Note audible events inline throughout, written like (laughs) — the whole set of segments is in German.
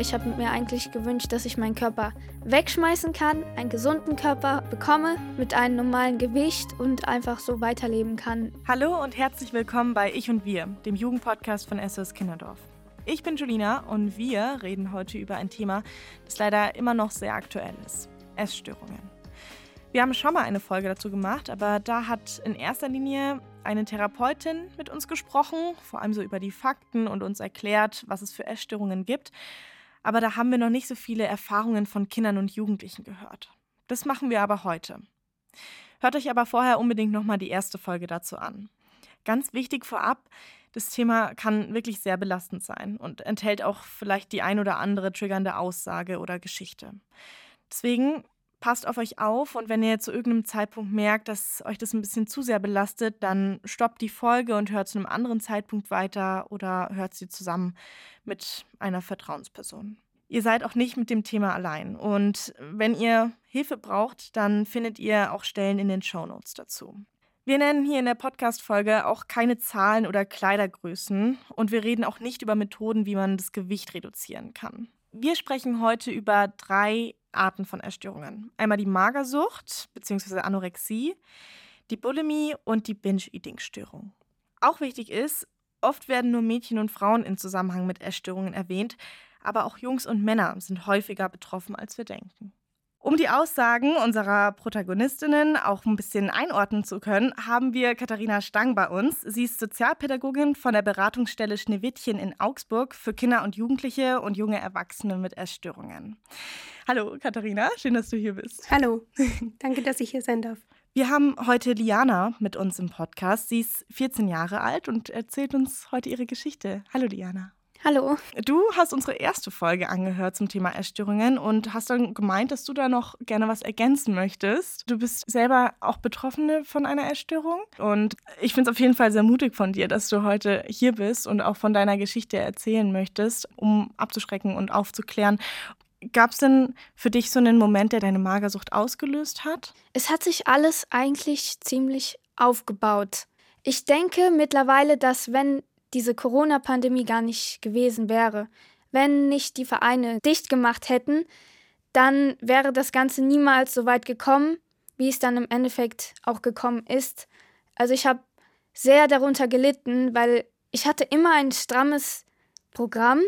Ich habe mir eigentlich gewünscht, dass ich meinen Körper wegschmeißen kann, einen gesunden Körper bekomme mit einem normalen Gewicht und einfach so weiterleben kann. Hallo und herzlich willkommen bei Ich und Wir, dem Jugendpodcast von SOS Kinderdorf. Ich bin Julina und wir reden heute über ein Thema, das leider immer noch sehr aktuell ist: Essstörungen. Wir haben schon mal eine Folge dazu gemacht, aber da hat in erster Linie eine Therapeutin mit uns gesprochen, vor allem so über die Fakten und uns erklärt, was es für Essstörungen gibt aber da haben wir noch nicht so viele Erfahrungen von Kindern und Jugendlichen gehört. Das machen wir aber heute. Hört euch aber vorher unbedingt nochmal die erste Folge dazu an. Ganz wichtig vorab, das Thema kann wirklich sehr belastend sein und enthält auch vielleicht die ein oder andere triggernde Aussage oder Geschichte. Deswegen passt auf euch auf und wenn ihr zu irgendeinem Zeitpunkt merkt, dass euch das ein bisschen zu sehr belastet, dann stoppt die Folge und hört zu einem anderen Zeitpunkt weiter oder hört sie zusammen mit einer Vertrauensperson. Ihr seid auch nicht mit dem Thema allein und wenn ihr Hilfe braucht, dann findet ihr auch Stellen in den Show Notes dazu. Wir nennen hier in der Podcast-Folge auch keine Zahlen oder Kleidergrößen und wir reden auch nicht über Methoden, wie man das Gewicht reduzieren kann. Wir sprechen heute über drei Arten von Essstörungen. Einmal die Magersucht bzw. Anorexie, die Bulimie und die Binge-Eating-Störung. Auch wichtig ist, oft werden nur Mädchen und Frauen in Zusammenhang mit Essstörungen erwähnt, aber auch Jungs und Männer sind häufiger betroffen, als wir denken. Um die Aussagen unserer Protagonistinnen auch ein bisschen einordnen zu können, haben wir Katharina Stang bei uns. Sie ist Sozialpädagogin von der Beratungsstelle Schneewittchen in Augsburg für Kinder und Jugendliche und junge Erwachsene mit Essstörungen. Hallo Katharina, schön, dass du hier bist. Hallo, (laughs) danke, dass ich hier sein darf. Wir haben heute Liana mit uns im Podcast. Sie ist 14 Jahre alt und erzählt uns heute ihre Geschichte. Hallo Liana. Hallo. Du hast unsere erste Folge angehört zum Thema Essstörungen und hast dann gemeint, dass du da noch gerne was ergänzen möchtest. Du bist selber auch Betroffene von einer Essstörung und ich finde es auf jeden Fall sehr mutig von dir, dass du heute hier bist und auch von deiner Geschichte erzählen möchtest, um abzuschrecken und aufzuklären. Gab es denn für dich so einen Moment, der deine Magersucht ausgelöst hat? Es hat sich alles eigentlich ziemlich aufgebaut. Ich denke mittlerweile, dass wenn diese Corona-Pandemie gar nicht gewesen wäre, wenn nicht die Vereine dicht gemacht hätten, dann wäre das Ganze niemals so weit gekommen, wie es dann im Endeffekt auch gekommen ist. Also ich habe sehr darunter gelitten, weil ich hatte immer ein strammes Programm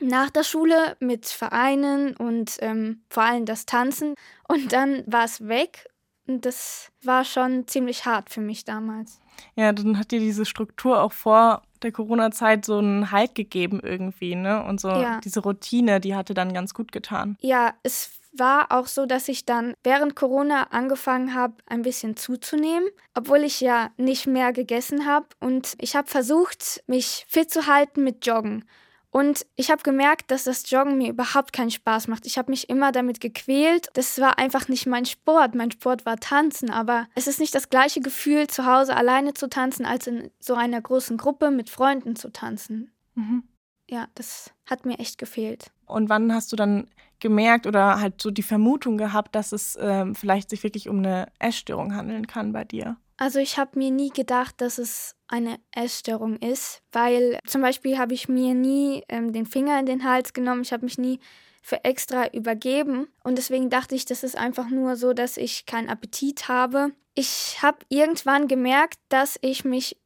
nach der Schule mit Vereinen und ähm, vor allem das Tanzen. Und dann war es weg und das war schon ziemlich hart für mich damals. Ja, dann hat dir diese Struktur auch vor der Corona-Zeit so einen Halt gegeben irgendwie, ne? Und so ja. diese Routine, die hatte dann ganz gut getan. Ja, es war auch so, dass ich dann während Corona angefangen habe, ein bisschen zuzunehmen, obwohl ich ja nicht mehr gegessen habe. Und ich habe versucht, mich fit zu halten mit Joggen. Und ich habe gemerkt, dass das Joggen mir überhaupt keinen Spaß macht. Ich habe mich immer damit gequält. Das war einfach nicht mein Sport. Mein Sport war Tanzen. Aber es ist nicht das gleiche Gefühl, zu Hause alleine zu tanzen, als in so einer großen Gruppe mit Freunden zu tanzen. Mhm. Ja, das hat mir echt gefehlt. Und wann hast du dann gemerkt oder halt so die Vermutung gehabt, dass es ähm, vielleicht sich wirklich um eine Essstörung handeln kann bei dir? Also ich habe mir nie gedacht, dass es eine Essstörung ist, weil zum Beispiel habe ich mir nie ähm, den Finger in den Hals genommen, ich habe mich nie für extra übergeben. Und deswegen dachte ich, das ist einfach nur so, dass ich keinen Appetit habe. Ich habe irgendwann gemerkt, dass ich mich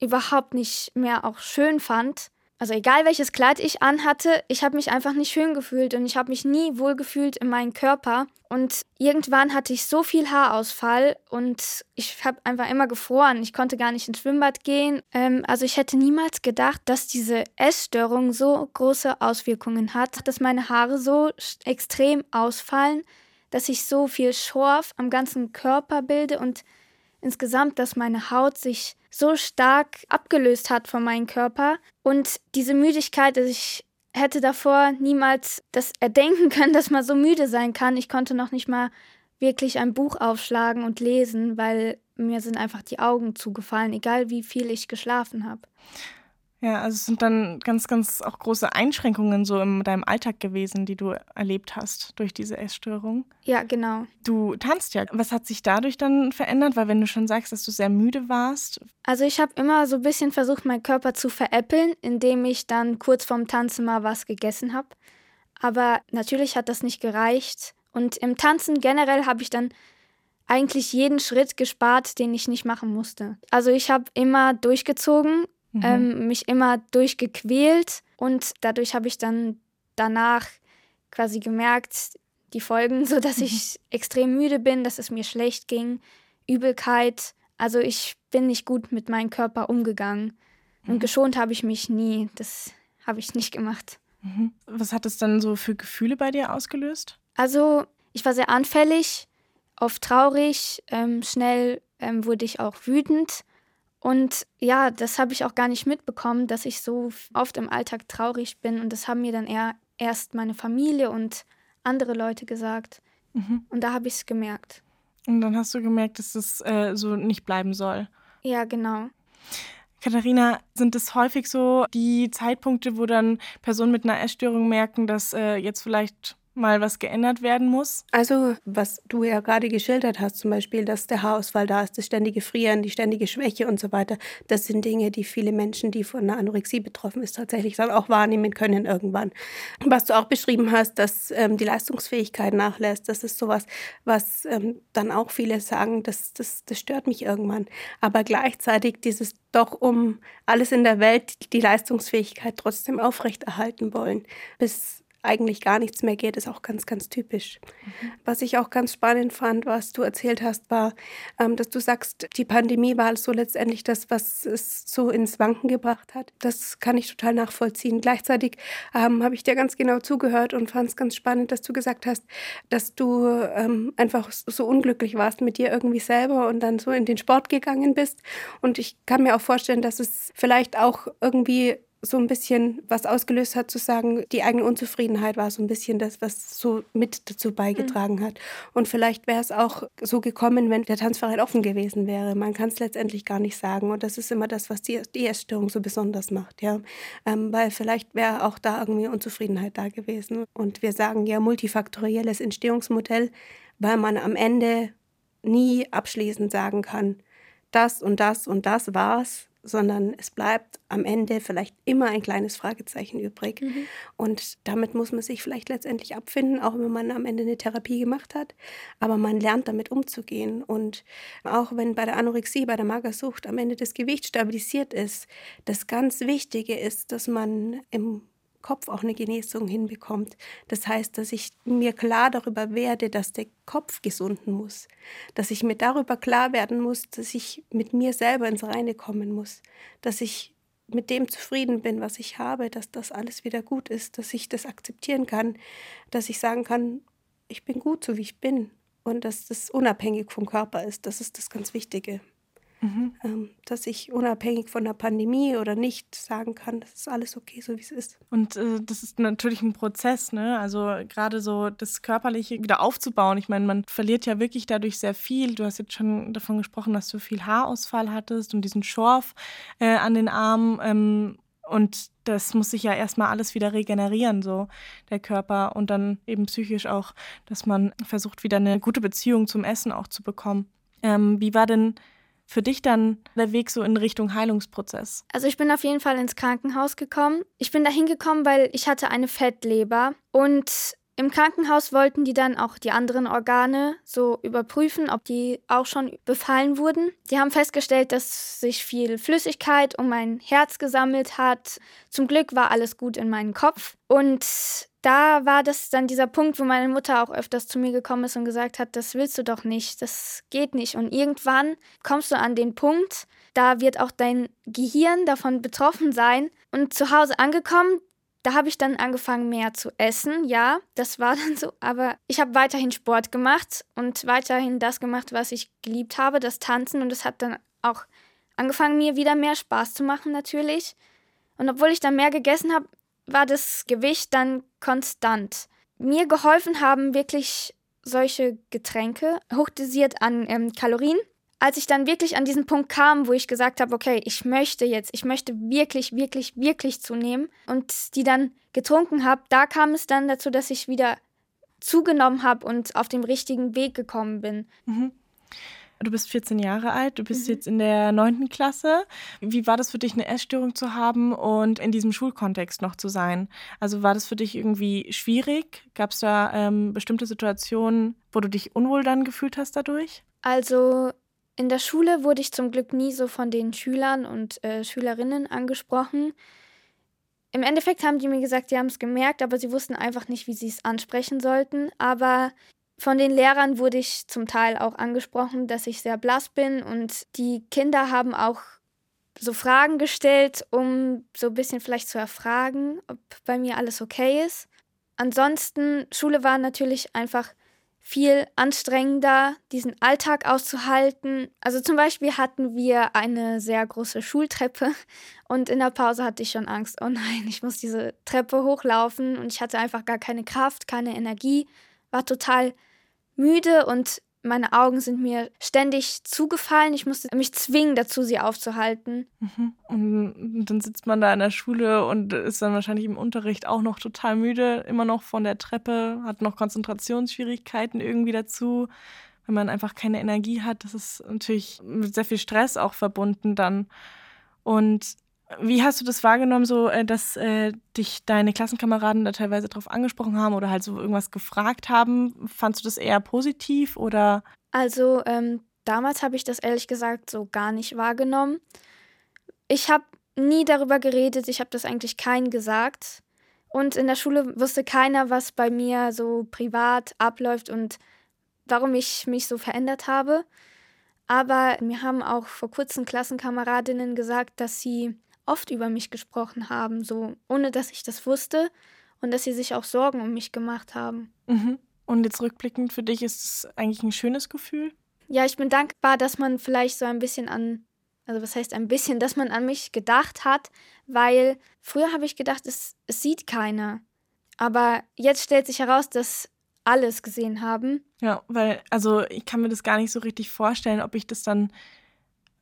überhaupt nicht mehr auch schön fand also egal welches Kleid ich anhatte, ich habe mich einfach nicht schön gefühlt und ich habe mich nie wohl gefühlt in meinem Körper. Und irgendwann hatte ich so viel Haarausfall und ich habe einfach immer gefroren. Ich konnte gar nicht ins Schwimmbad gehen. Ähm, also ich hätte niemals gedacht, dass diese Essstörung so große Auswirkungen hat, dass meine Haare so extrem ausfallen, dass ich so viel Schorf am ganzen Körper bilde und insgesamt, dass meine Haut sich so stark abgelöst hat von meinem Körper. Und diese Müdigkeit, also ich hätte davor niemals das erdenken (laughs) können, dass man so müde sein kann. Ich konnte noch nicht mal wirklich ein Buch aufschlagen und lesen, weil mir sind einfach die Augen zugefallen, egal wie viel ich geschlafen habe. Ja, also es sind dann ganz, ganz auch große Einschränkungen so in deinem Alltag gewesen, die du erlebt hast durch diese Essstörung. Ja, genau. Du tanzt ja. Was hat sich dadurch dann verändert? Weil wenn du schon sagst, dass du sehr müde warst. Also ich habe immer so ein bisschen versucht, meinen Körper zu veräppeln, indem ich dann kurz vorm Tanzen mal was gegessen habe. Aber natürlich hat das nicht gereicht. Und im Tanzen generell habe ich dann eigentlich jeden Schritt gespart, den ich nicht machen musste. Also ich habe immer durchgezogen, mhm. ähm, mich immer durchgequält und dadurch habe ich dann danach quasi gemerkt, die Folgen, so dass mhm. ich extrem müde bin, dass es mir schlecht ging, Übelkeit. Also ich bin nicht gut mit meinem Körper umgegangen und mhm. geschont habe ich mich nie. Das habe ich nicht gemacht. Mhm. Was hat es dann so für Gefühle bei dir ausgelöst? Also ich war sehr anfällig, oft traurig, ähm, schnell ähm, wurde ich auch wütend. Und ja, das habe ich auch gar nicht mitbekommen, dass ich so oft im Alltag traurig bin. Und das haben mir dann eher erst meine Familie und andere Leute gesagt. Mhm. Und da habe ich es gemerkt. Und dann hast du gemerkt, dass es äh, so nicht bleiben soll. Ja, genau. Katharina, sind es häufig so die Zeitpunkte, wo dann Personen mit einer Essstörung merken, dass äh, jetzt vielleicht mal was geändert werden muss? Also, was du ja gerade geschildert hast, zum Beispiel, dass der Haarausfall da ist, das ständige Frieren, die ständige Schwäche und so weiter, das sind Dinge, die viele Menschen, die von einer Anorexie betroffen ist, tatsächlich auch wahrnehmen können irgendwann. Was du auch beschrieben hast, dass ähm, die Leistungsfähigkeit nachlässt, das ist sowas, was ähm, dann auch viele sagen, das, das, das stört mich irgendwann. Aber gleichzeitig dieses doch um alles in der Welt die Leistungsfähigkeit trotzdem aufrechterhalten wollen, bis eigentlich gar nichts mehr geht, ist auch ganz, ganz typisch. Mhm. Was ich auch ganz spannend fand, was du erzählt hast, war, ähm, dass du sagst, die Pandemie war so letztendlich das, was es so ins Wanken gebracht hat. Das kann ich total nachvollziehen. Gleichzeitig ähm, habe ich dir ganz genau zugehört und fand es ganz spannend, dass du gesagt hast, dass du ähm, einfach so unglücklich warst mit dir irgendwie selber und dann so in den Sport gegangen bist. Und ich kann mir auch vorstellen, dass es vielleicht auch irgendwie so ein bisschen was ausgelöst hat, zu sagen, die eigene Unzufriedenheit war so ein bisschen das, was so mit dazu beigetragen mhm. hat. Und vielleicht wäre es auch so gekommen, wenn der Tanzverein offen gewesen wäre. Man kann es letztendlich gar nicht sagen. Und das ist immer das, was die, die Essstörung so besonders macht. Ja? Ähm, weil vielleicht wäre auch da irgendwie Unzufriedenheit da gewesen. Und wir sagen ja multifaktorielles Entstehungsmodell, weil man am Ende nie abschließend sagen kann, das und das und das war's, sondern es bleibt am Ende vielleicht immer ein kleines Fragezeichen übrig. Mhm. Und damit muss man sich vielleicht letztendlich abfinden, auch wenn man am Ende eine Therapie gemacht hat. Aber man lernt damit umzugehen. Und auch wenn bei der Anorexie, bei der Magersucht am Ende das Gewicht stabilisiert ist, das ganz Wichtige ist, dass man im Kopf auch eine Genesung hinbekommt. Das heißt, dass ich mir klar darüber werde, dass der Kopf gesunden muss. Dass ich mir darüber klar werden muss, dass ich mit mir selber ins Reine kommen muss. Dass ich mit dem zufrieden bin, was ich habe, dass das alles wieder gut ist, dass ich das akzeptieren kann, dass ich sagen kann, ich bin gut so wie ich bin und dass das unabhängig vom Körper ist. Das ist das ganz Wichtige. Mhm. Ähm, dass ich unabhängig von der Pandemie oder nicht sagen kann, das ist alles okay, so wie es ist. Und äh, das ist natürlich ein Prozess, ne? Also gerade so das Körperliche wieder aufzubauen. Ich meine, man verliert ja wirklich dadurch sehr viel. Du hast jetzt schon davon gesprochen, dass du viel Haarausfall hattest und diesen Schorf äh, an den Armen. Ähm, und das muss sich ja erstmal alles wieder regenerieren, so der Körper. Und dann eben psychisch auch, dass man versucht, wieder eine gute Beziehung zum Essen auch zu bekommen. Ähm, wie war denn für dich dann der Weg so in Richtung Heilungsprozess? Also ich bin auf jeden Fall ins Krankenhaus gekommen. Ich bin da hingekommen, weil ich hatte eine Fettleber und im Krankenhaus wollten die dann auch die anderen Organe so überprüfen, ob die auch schon befallen wurden. Die haben festgestellt, dass sich viel Flüssigkeit um mein Herz gesammelt hat. Zum Glück war alles gut in meinem Kopf. Und da war das dann dieser Punkt, wo meine Mutter auch öfters zu mir gekommen ist und gesagt hat, das willst du doch nicht, das geht nicht. Und irgendwann kommst du an den Punkt, da wird auch dein Gehirn davon betroffen sein. Und zu Hause angekommen, da habe ich dann angefangen, mehr zu essen. Ja, das war (laughs) dann so. Aber ich habe weiterhin Sport gemacht und weiterhin das gemacht, was ich geliebt habe, das Tanzen. Und es hat dann auch angefangen, mir wieder mehr Spaß zu machen, natürlich. Und obwohl ich dann mehr gegessen habe, war das Gewicht dann konstant. Mir geholfen haben wirklich solche Getränke, hochdosiert an ähm, Kalorien als ich dann wirklich an diesen Punkt kam, wo ich gesagt habe, okay, ich möchte jetzt, ich möchte wirklich, wirklich, wirklich zunehmen und die dann getrunken habe, da kam es dann dazu, dass ich wieder zugenommen habe und auf dem richtigen Weg gekommen bin. Mhm. Du bist 14 Jahre alt, du bist mhm. jetzt in der 9. Klasse. Wie war das für dich, eine Essstörung zu haben und in diesem Schulkontext noch zu sein? Also war das für dich irgendwie schwierig? Gab es da ähm, bestimmte Situationen, wo du dich unwohl dann gefühlt hast dadurch? Also in der Schule wurde ich zum Glück nie so von den Schülern und äh, Schülerinnen angesprochen. Im Endeffekt haben die mir gesagt, die haben es gemerkt, aber sie wussten einfach nicht, wie sie es ansprechen sollten. Aber von den Lehrern wurde ich zum Teil auch angesprochen, dass ich sehr blass bin und die Kinder haben auch so Fragen gestellt, um so ein bisschen vielleicht zu erfragen, ob bei mir alles okay ist. Ansonsten, Schule war natürlich einfach viel anstrengender, diesen Alltag auszuhalten. Also zum Beispiel hatten wir eine sehr große Schultreppe und in der Pause hatte ich schon Angst, oh nein, ich muss diese Treppe hochlaufen und ich hatte einfach gar keine Kraft, keine Energie, war total müde und meine Augen sind mir ständig zugefallen. Ich musste mich zwingen dazu, sie aufzuhalten. Mhm. Und dann sitzt man da in der Schule und ist dann wahrscheinlich im Unterricht auch noch total müde, immer noch von der Treppe, hat noch Konzentrationsschwierigkeiten irgendwie dazu, wenn man einfach keine Energie hat. Das ist natürlich mit sehr viel Stress auch verbunden dann. Und wie hast du das wahrgenommen, so äh, dass äh, dich deine Klassenkameraden da teilweise darauf angesprochen haben oder halt so irgendwas gefragt haben? Fandst du das eher positiv oder? Also ähm, damals habe ich das ehrlich gesagt so gar nicht wahrgenommen. Ich habe nie darüber geredet, ich habe das eigentlich keinen gesagt. Und in der Schule wusste keiner, was bei mir so privat abläuft und warum ich mich so verändert habe. Aber mir haben auch vor kurzem Klassenkameradinnen gesagt, dass sie oft über mich gesprochen haben, so ohne dass ich das wusste und dass sie sich auch Sorgen um mich gemacht haben. Mhm. Und jetzt rückblickend für dich ist es eigentlich ein schönes Gefühl? Ja, ich bin dankbar, dass man vielleicht so ein bisschen an, also was heißt ein bisschen, dass man an mich gedacht hat, weil früher habe ich gedacht, es, es sieht keiner. Aber jetzt stellt sich heraus, dass alles gesehen haben. Ja, weil, also ich kann mir das gar nicht so richtig vorstellen, ob ich das dann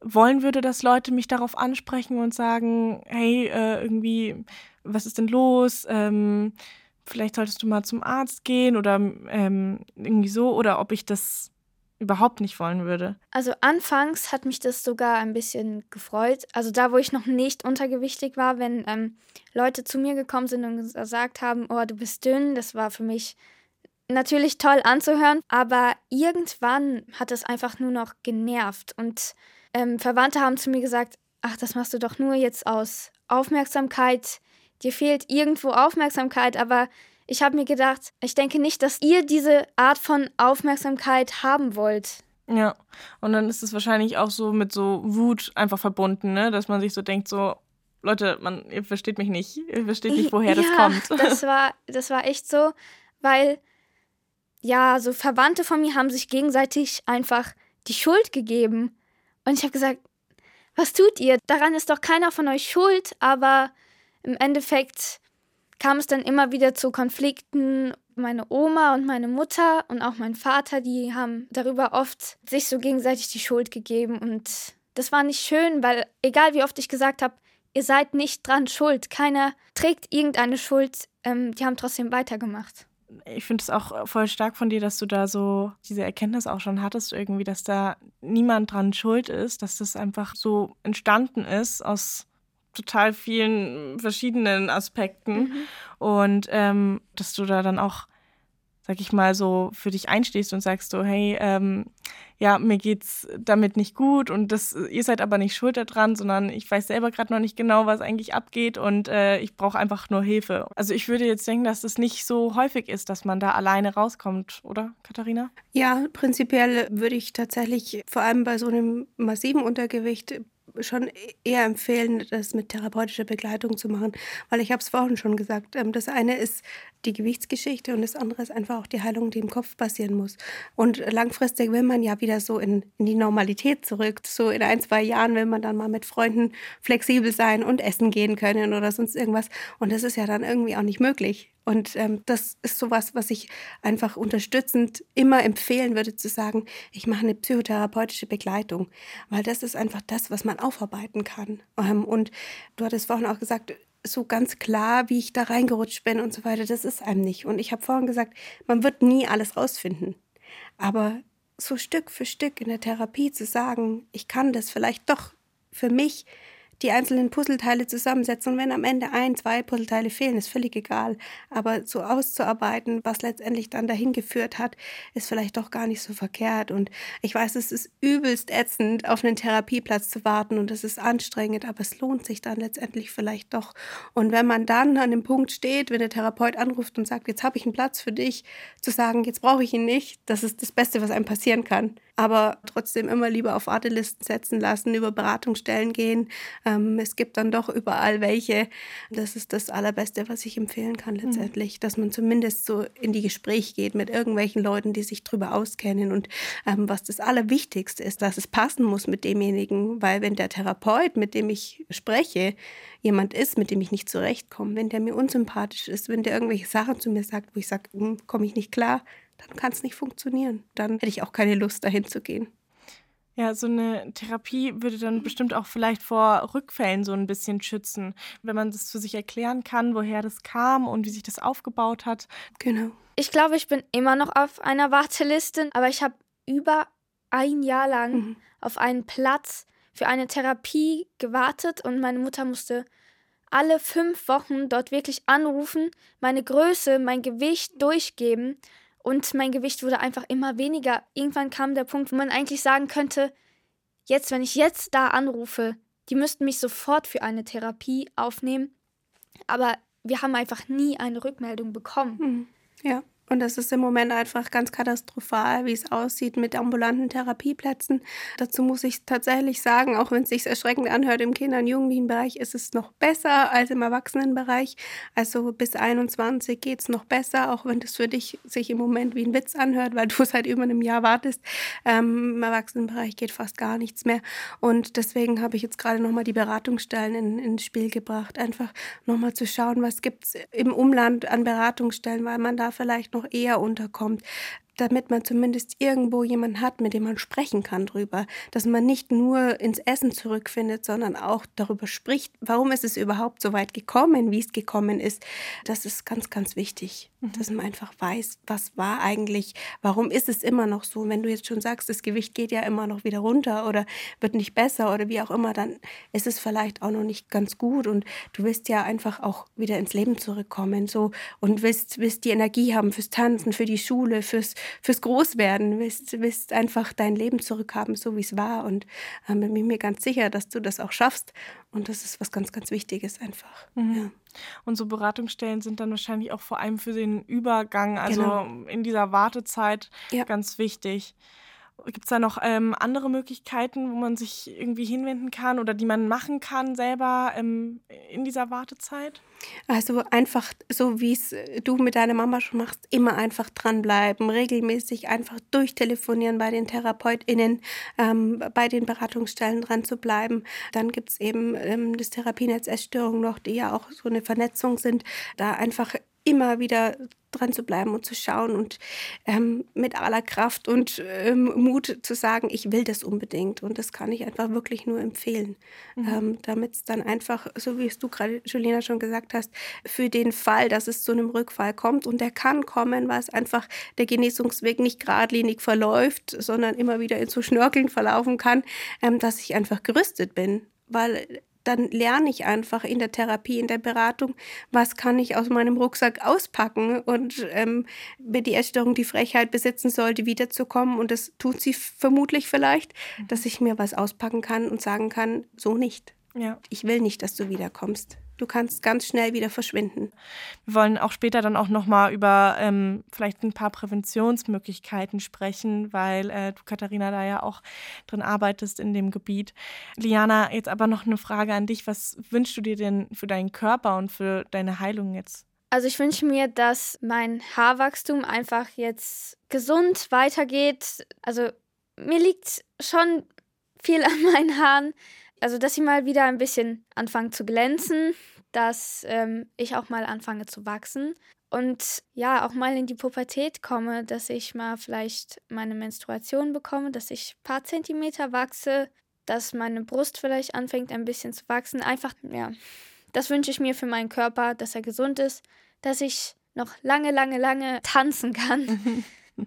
wollen würde, dass Leute mich darauf ansprechen und sagen, hey, äh, irgendwie, was ist denn los? Ähm, vielleicht solltest du mal zum Arzt gehen oder ähm, irgendwie so, oder ob ich das überhaupt nicht wollen würde. Also anfangs hat mich das sogar ein bisschen gefreut. Also da, wo ich noch nicht untergewichtig war, wenn ähm, Leute zu mir gekommen sind und gesagt haben, oh, du bist dünn, das war für mich natürlich toll anzuhören, aber irgendwann hat es einfach nur noch genervt und ähm, Verwandte haben zu mir gesagt, ach, das machst du doch nur jetzt aus Aufmerksamkeit. Dir fehlt irgendwo Aufmerksamkeit, aber ich habe mir gedacht, ich denke nicht, dass ihr diese Art von Aufmerksamkeit haben wollt. Ja, und dann ist es wahrscheinlich auch so mit so Wut einfach verbunden, ne? dass man sich so denkt, so, Leute, man, ihr versteht mich nicht, ihr versteht nicht, woher das kommt. (laughs) das war, das war echt so, weil, ja, so Verwandte von mir haben sich gegenseitig einfach die Schuld gegeben. Und ich habe gesagt, was tut ihr? Daran ist doch keiner von euch schuld, aber im Endeffekt kam es dann immer wieder zu Konflikten. Meine Oma und meine Mutter und auch mein Vater, die haben darüber oft sich so gegenseitig die Schuld gegeben und das war nicht schön, weil egal wie oft ich gesagt habe, ihr seid nicht dran schuld, keiner trägt irgendeine Schuld, ähm, die haben trotzdem weitergemacht ich finde es auch voll stark von dir, dass du da so diese Erkenntnis auch schon hattest, irgendwie, dass da niemand dran schuld ist, dass das einfach so entstanden ist aus total vielen verschiedenen Aspekten mhm. und ähm, dass du da dann auch sag ich mal, so für dich einstehst und sagst so, hey, ähm, ja, mir geht's damit nicht gut und das, ihr seid aber nicht schuld daran, sondern ich weiß selber gerade noch nicht genau, was eigentlich abgeht und äh, ich brauche einfach nur Hilfe. Also ich würde jetzt denken, dass das nicht so häufig ist, dass man da alleine rauskommt, oder Katharina? Ja, prinzipiell würde ich tatsächlich vor allem bei so einem massiven Untergewicht schon eher empfehlen, das mit therapeutischer Begleitung zu machen, weil ich habe es vorhin schon gesagt, ähm, das eine ist die Gewichtsgeschichte und das andere ist einfach auch die Heilung, die im Kopf passieren muss. Und langfristig will man ja wieder so in, in die Normalität zurück. So in ein, zwei Jahren will man dann mal mit Freunden flexibel sein und essen gehen können oder sonst irgendwas. Und das ist ja dann irgendwie auch nicht möglich. Und ähm, das ist sowas, was ich einfach unterstützend immer empfehlen würde, zu sagen, ich mache eine psychotherapeutische Begleitung, weil das ist einfach das, was man aufarbeiten kann. Ähm, und du hattest vorhin auch gesagt, so ganz klar, wie ich da reingerutscht bin und so weiter, das ist einem nicht. Und ich habe vorhin gesagt, man wird nie alles rausfinden. Aber so Stück für Stück in der Therapie zu sagen, ich kann das vielleicht doch für mich die einzelnen Puzzleteile zusammensetzen. Und wenn am Ende ein, zwei Puzzleteile fehlen, ist völlig egal. Aber so auszuarbeiten, was letztendlich dann dahin geführt hat, ist vielleicht doch gar nicht so verkehrt. Und ich weiß, es ist übelst ätzend, auf einen Therapieplatz zu warten und es ist anstrengend, aber es lohnt sich dann letztendlich vielleicht doch. Und wenn man dann an dem Punkt steht, wenn der Therapeut anruft und sagt, jetzt habe ich einen Platz für dich, zu sagen, jetzt brauche ich ihn nicht, das ist das Beste, was einem passieren kann aber trotzdem immer lieber auf Wartelisten setzen lassen, über Beratungsstellen gehen. Ähm, es gibt dann doch überall welche. Das ist das Allerbeste, was ich empfehlen kann mhm. letztendlich, mhm. dass man zumindest so in die Gespräche geht mit irgendwelchen Leuten, die sich drüber auskennen. Und ähm, was das Allerwichtigste ist, dass es passen muss mit demjenigen, weil wenn der Therapeut, mit dem ich spreche, jemand ist, mit dem ich nicht zurechtkomme, wenn der mir unsympathisch ist, wenn der irgendwelche Sachen zu mir sagt, wo ich sage, hm, komme ich nicht klar, dann kann es nicht funktionieren. Dann hätte ich auch keine Lust, dahin zu gehen. Ja, so eine Therapie würde dann bestimmt auch vielleicht vor Rückfällen so ein bisschen schützen, wenn man das für sich erklären kann, woher das kam und wie sich das aufgebaut hat. Genau. Ich glaube, ich bin immer noch auf einer Warteliste, aber ich habe über ein Jahr lang mhm. auf einen Platz für eine Therapie gewartet und meine Mutter musste alle fünf Wochen dort wirklich anrufen, meine Größe, mein Gewicht durchgeben und mein Gewicht wurde einfach immer weniger. Irgendwann kam der Punkt, wo man eigentlich sagen könnte, jetzt, wenn ich jetzt da anrufe, die müssten mich sofort für eine Therapie aufnehmen. Aber wir haben einfach nie eine Rückmeldung bekommen. Hm. Ja. Und das ist im Moment einfach ganz katastrophal, wie es aussieht mit ambulanten Therapieplätzen. Dazu muss ich tatsächlich sagen, auch wenn es sich erschreckend anhört, im Kinder- und Jugendlichenbereich ist es noch besser als im Erwachsenenbereich. Also bis 21 geht es noch besser, auch wenn das für dich sich im Moment wie ein Witz anhört, weil du (laughs) seit über einem Jahr wartest. Ähm, Im Erwachsenenbereich geht fast gar nichts mehr. Und deswegen habe ich jetzt gerade nochmal die Beratungsstellen in, ins Spiel gebracht. Einfach nochmal zu schauen, was gibt es im Umland an Beratungsstellen, weil man da vielleicht noch eher unterkommt damit man zumindest irgendwo jemanden hat, mit dem man sprechen kann drüber, dass man nicht nur ins Essen zurückfindet, sondern auch darüber spricht, warum ist es überhaupt so weit gekommen, wie es gekommen ist. Das ist ganz, ganz wichtig, mhm. dass man einfach weiß, was war eigentlich, warum ist es immer noch so. Wenn du jetzt schon sagst, das Gewicht geht ja immer noch wieder runter oder wird nicht besser oder wie auch immer, dann ist es vielleicht auch noch nicht ganz gut und du willst ja einfach auch wieder ins Leben zurückkommen so und willst, willst die Energie haben fürs Tanzen, für die Schule, fürs fürs Großwerden, willst, willst einfach dein Leben zurückhaben, so wie es war. Und ähm, bin mir ganz sicher, dass du das auch schaffst. Und das ist was ganz, ganz Wichtiges einfach. Mhm. Ja. Und so Beratungsstellen sind dann wahrscheinlich auch vor allem für den Übergang, also genau. in dieser Wartezeit, ja. ganz wichtig. Gibt es da noch ähm, andere Möglichkeiten, wo man sich irgendwie hinwenden kann oder die man machen kann selber ähm, in dieser Wartezeit? Also einfach so, wie es du mit deiner Mama schon machst, immer einfach dranbleiben, regelmäßig einfach durchtelefonieren bei den TherapeutInnen, ähm, bei den Beratungsstellen dran zu bleiben. Dann gibt es eben ähm, das Therapienetz Essstörung noch, die ja auch so eine Vernetzung sind, da einfach immer wieder dran zu bleiben und zu schauen und ähm, mit aller Kraft und ähm, Mut zu sagen, ich will das unbedingt. Und das kann ich einfach wirklich nur empfehlen, mhm. ähm, damit es dann einfach, so wie es du gerade, Julina, schon gesagt hast, für den Fall, dass es zu einem Rückfall kommt und der kann kommen, weil es einfach der Genesungsweg nicht geradlinig verläuft, sondern immer wieder in so Schnörkeln verlaufen kann, ähm, dass ich einfach gerüstet bin. Weil dann lerne ich einfach in der Therapie, in der Beratung, was kann ich aus meinem Rucksack auspacken und ähm, wenn die Essstörung die Frechheit besitzen sollte, wiederzukommen und das tut sie vermutlich vielleicht, mhm. dass ich mir was auspacken kann und sagen kann, so nicht. Ja. Ich will nicht, dass du wiederkommst du kannst ganz schnell wieder verschwinden. Wir wollen auch später dann auch nochmal über ähm, vielleicht ein paar Präventionsmöglichkeiten sprechen, weil äh, du, Katharina, da ja auch drin arbeitest in dem Gebiet. Liana, jetzt aber noch eine Frage an dich. Was wünschst du dir denn für deinen Körper und für deine Heilung jetzt? Also ich wünsche mir, dass mein Haarwachstum einfach jetzt gesund weitergeht. Also mir liegt schon viel an meinen Haaren also dass sie mal wieder ein bisschen anfangen zu glänzen, dass ähm, ich auch mal anfange zu wachsen und ja, auch mal in die Pubertät komme, dass ich mal vielleicht meine Menstruation bekomme, dass ich ein paar Zentimeter wachse, dass meine Brust vielleicht anfängt ein bisschen zu wachsen. Einfach, ja, das wünsche ich mir für meinen Körper, dass er gesund ist, dass ich noch lange, lange, lange tanzen kann. (laughs)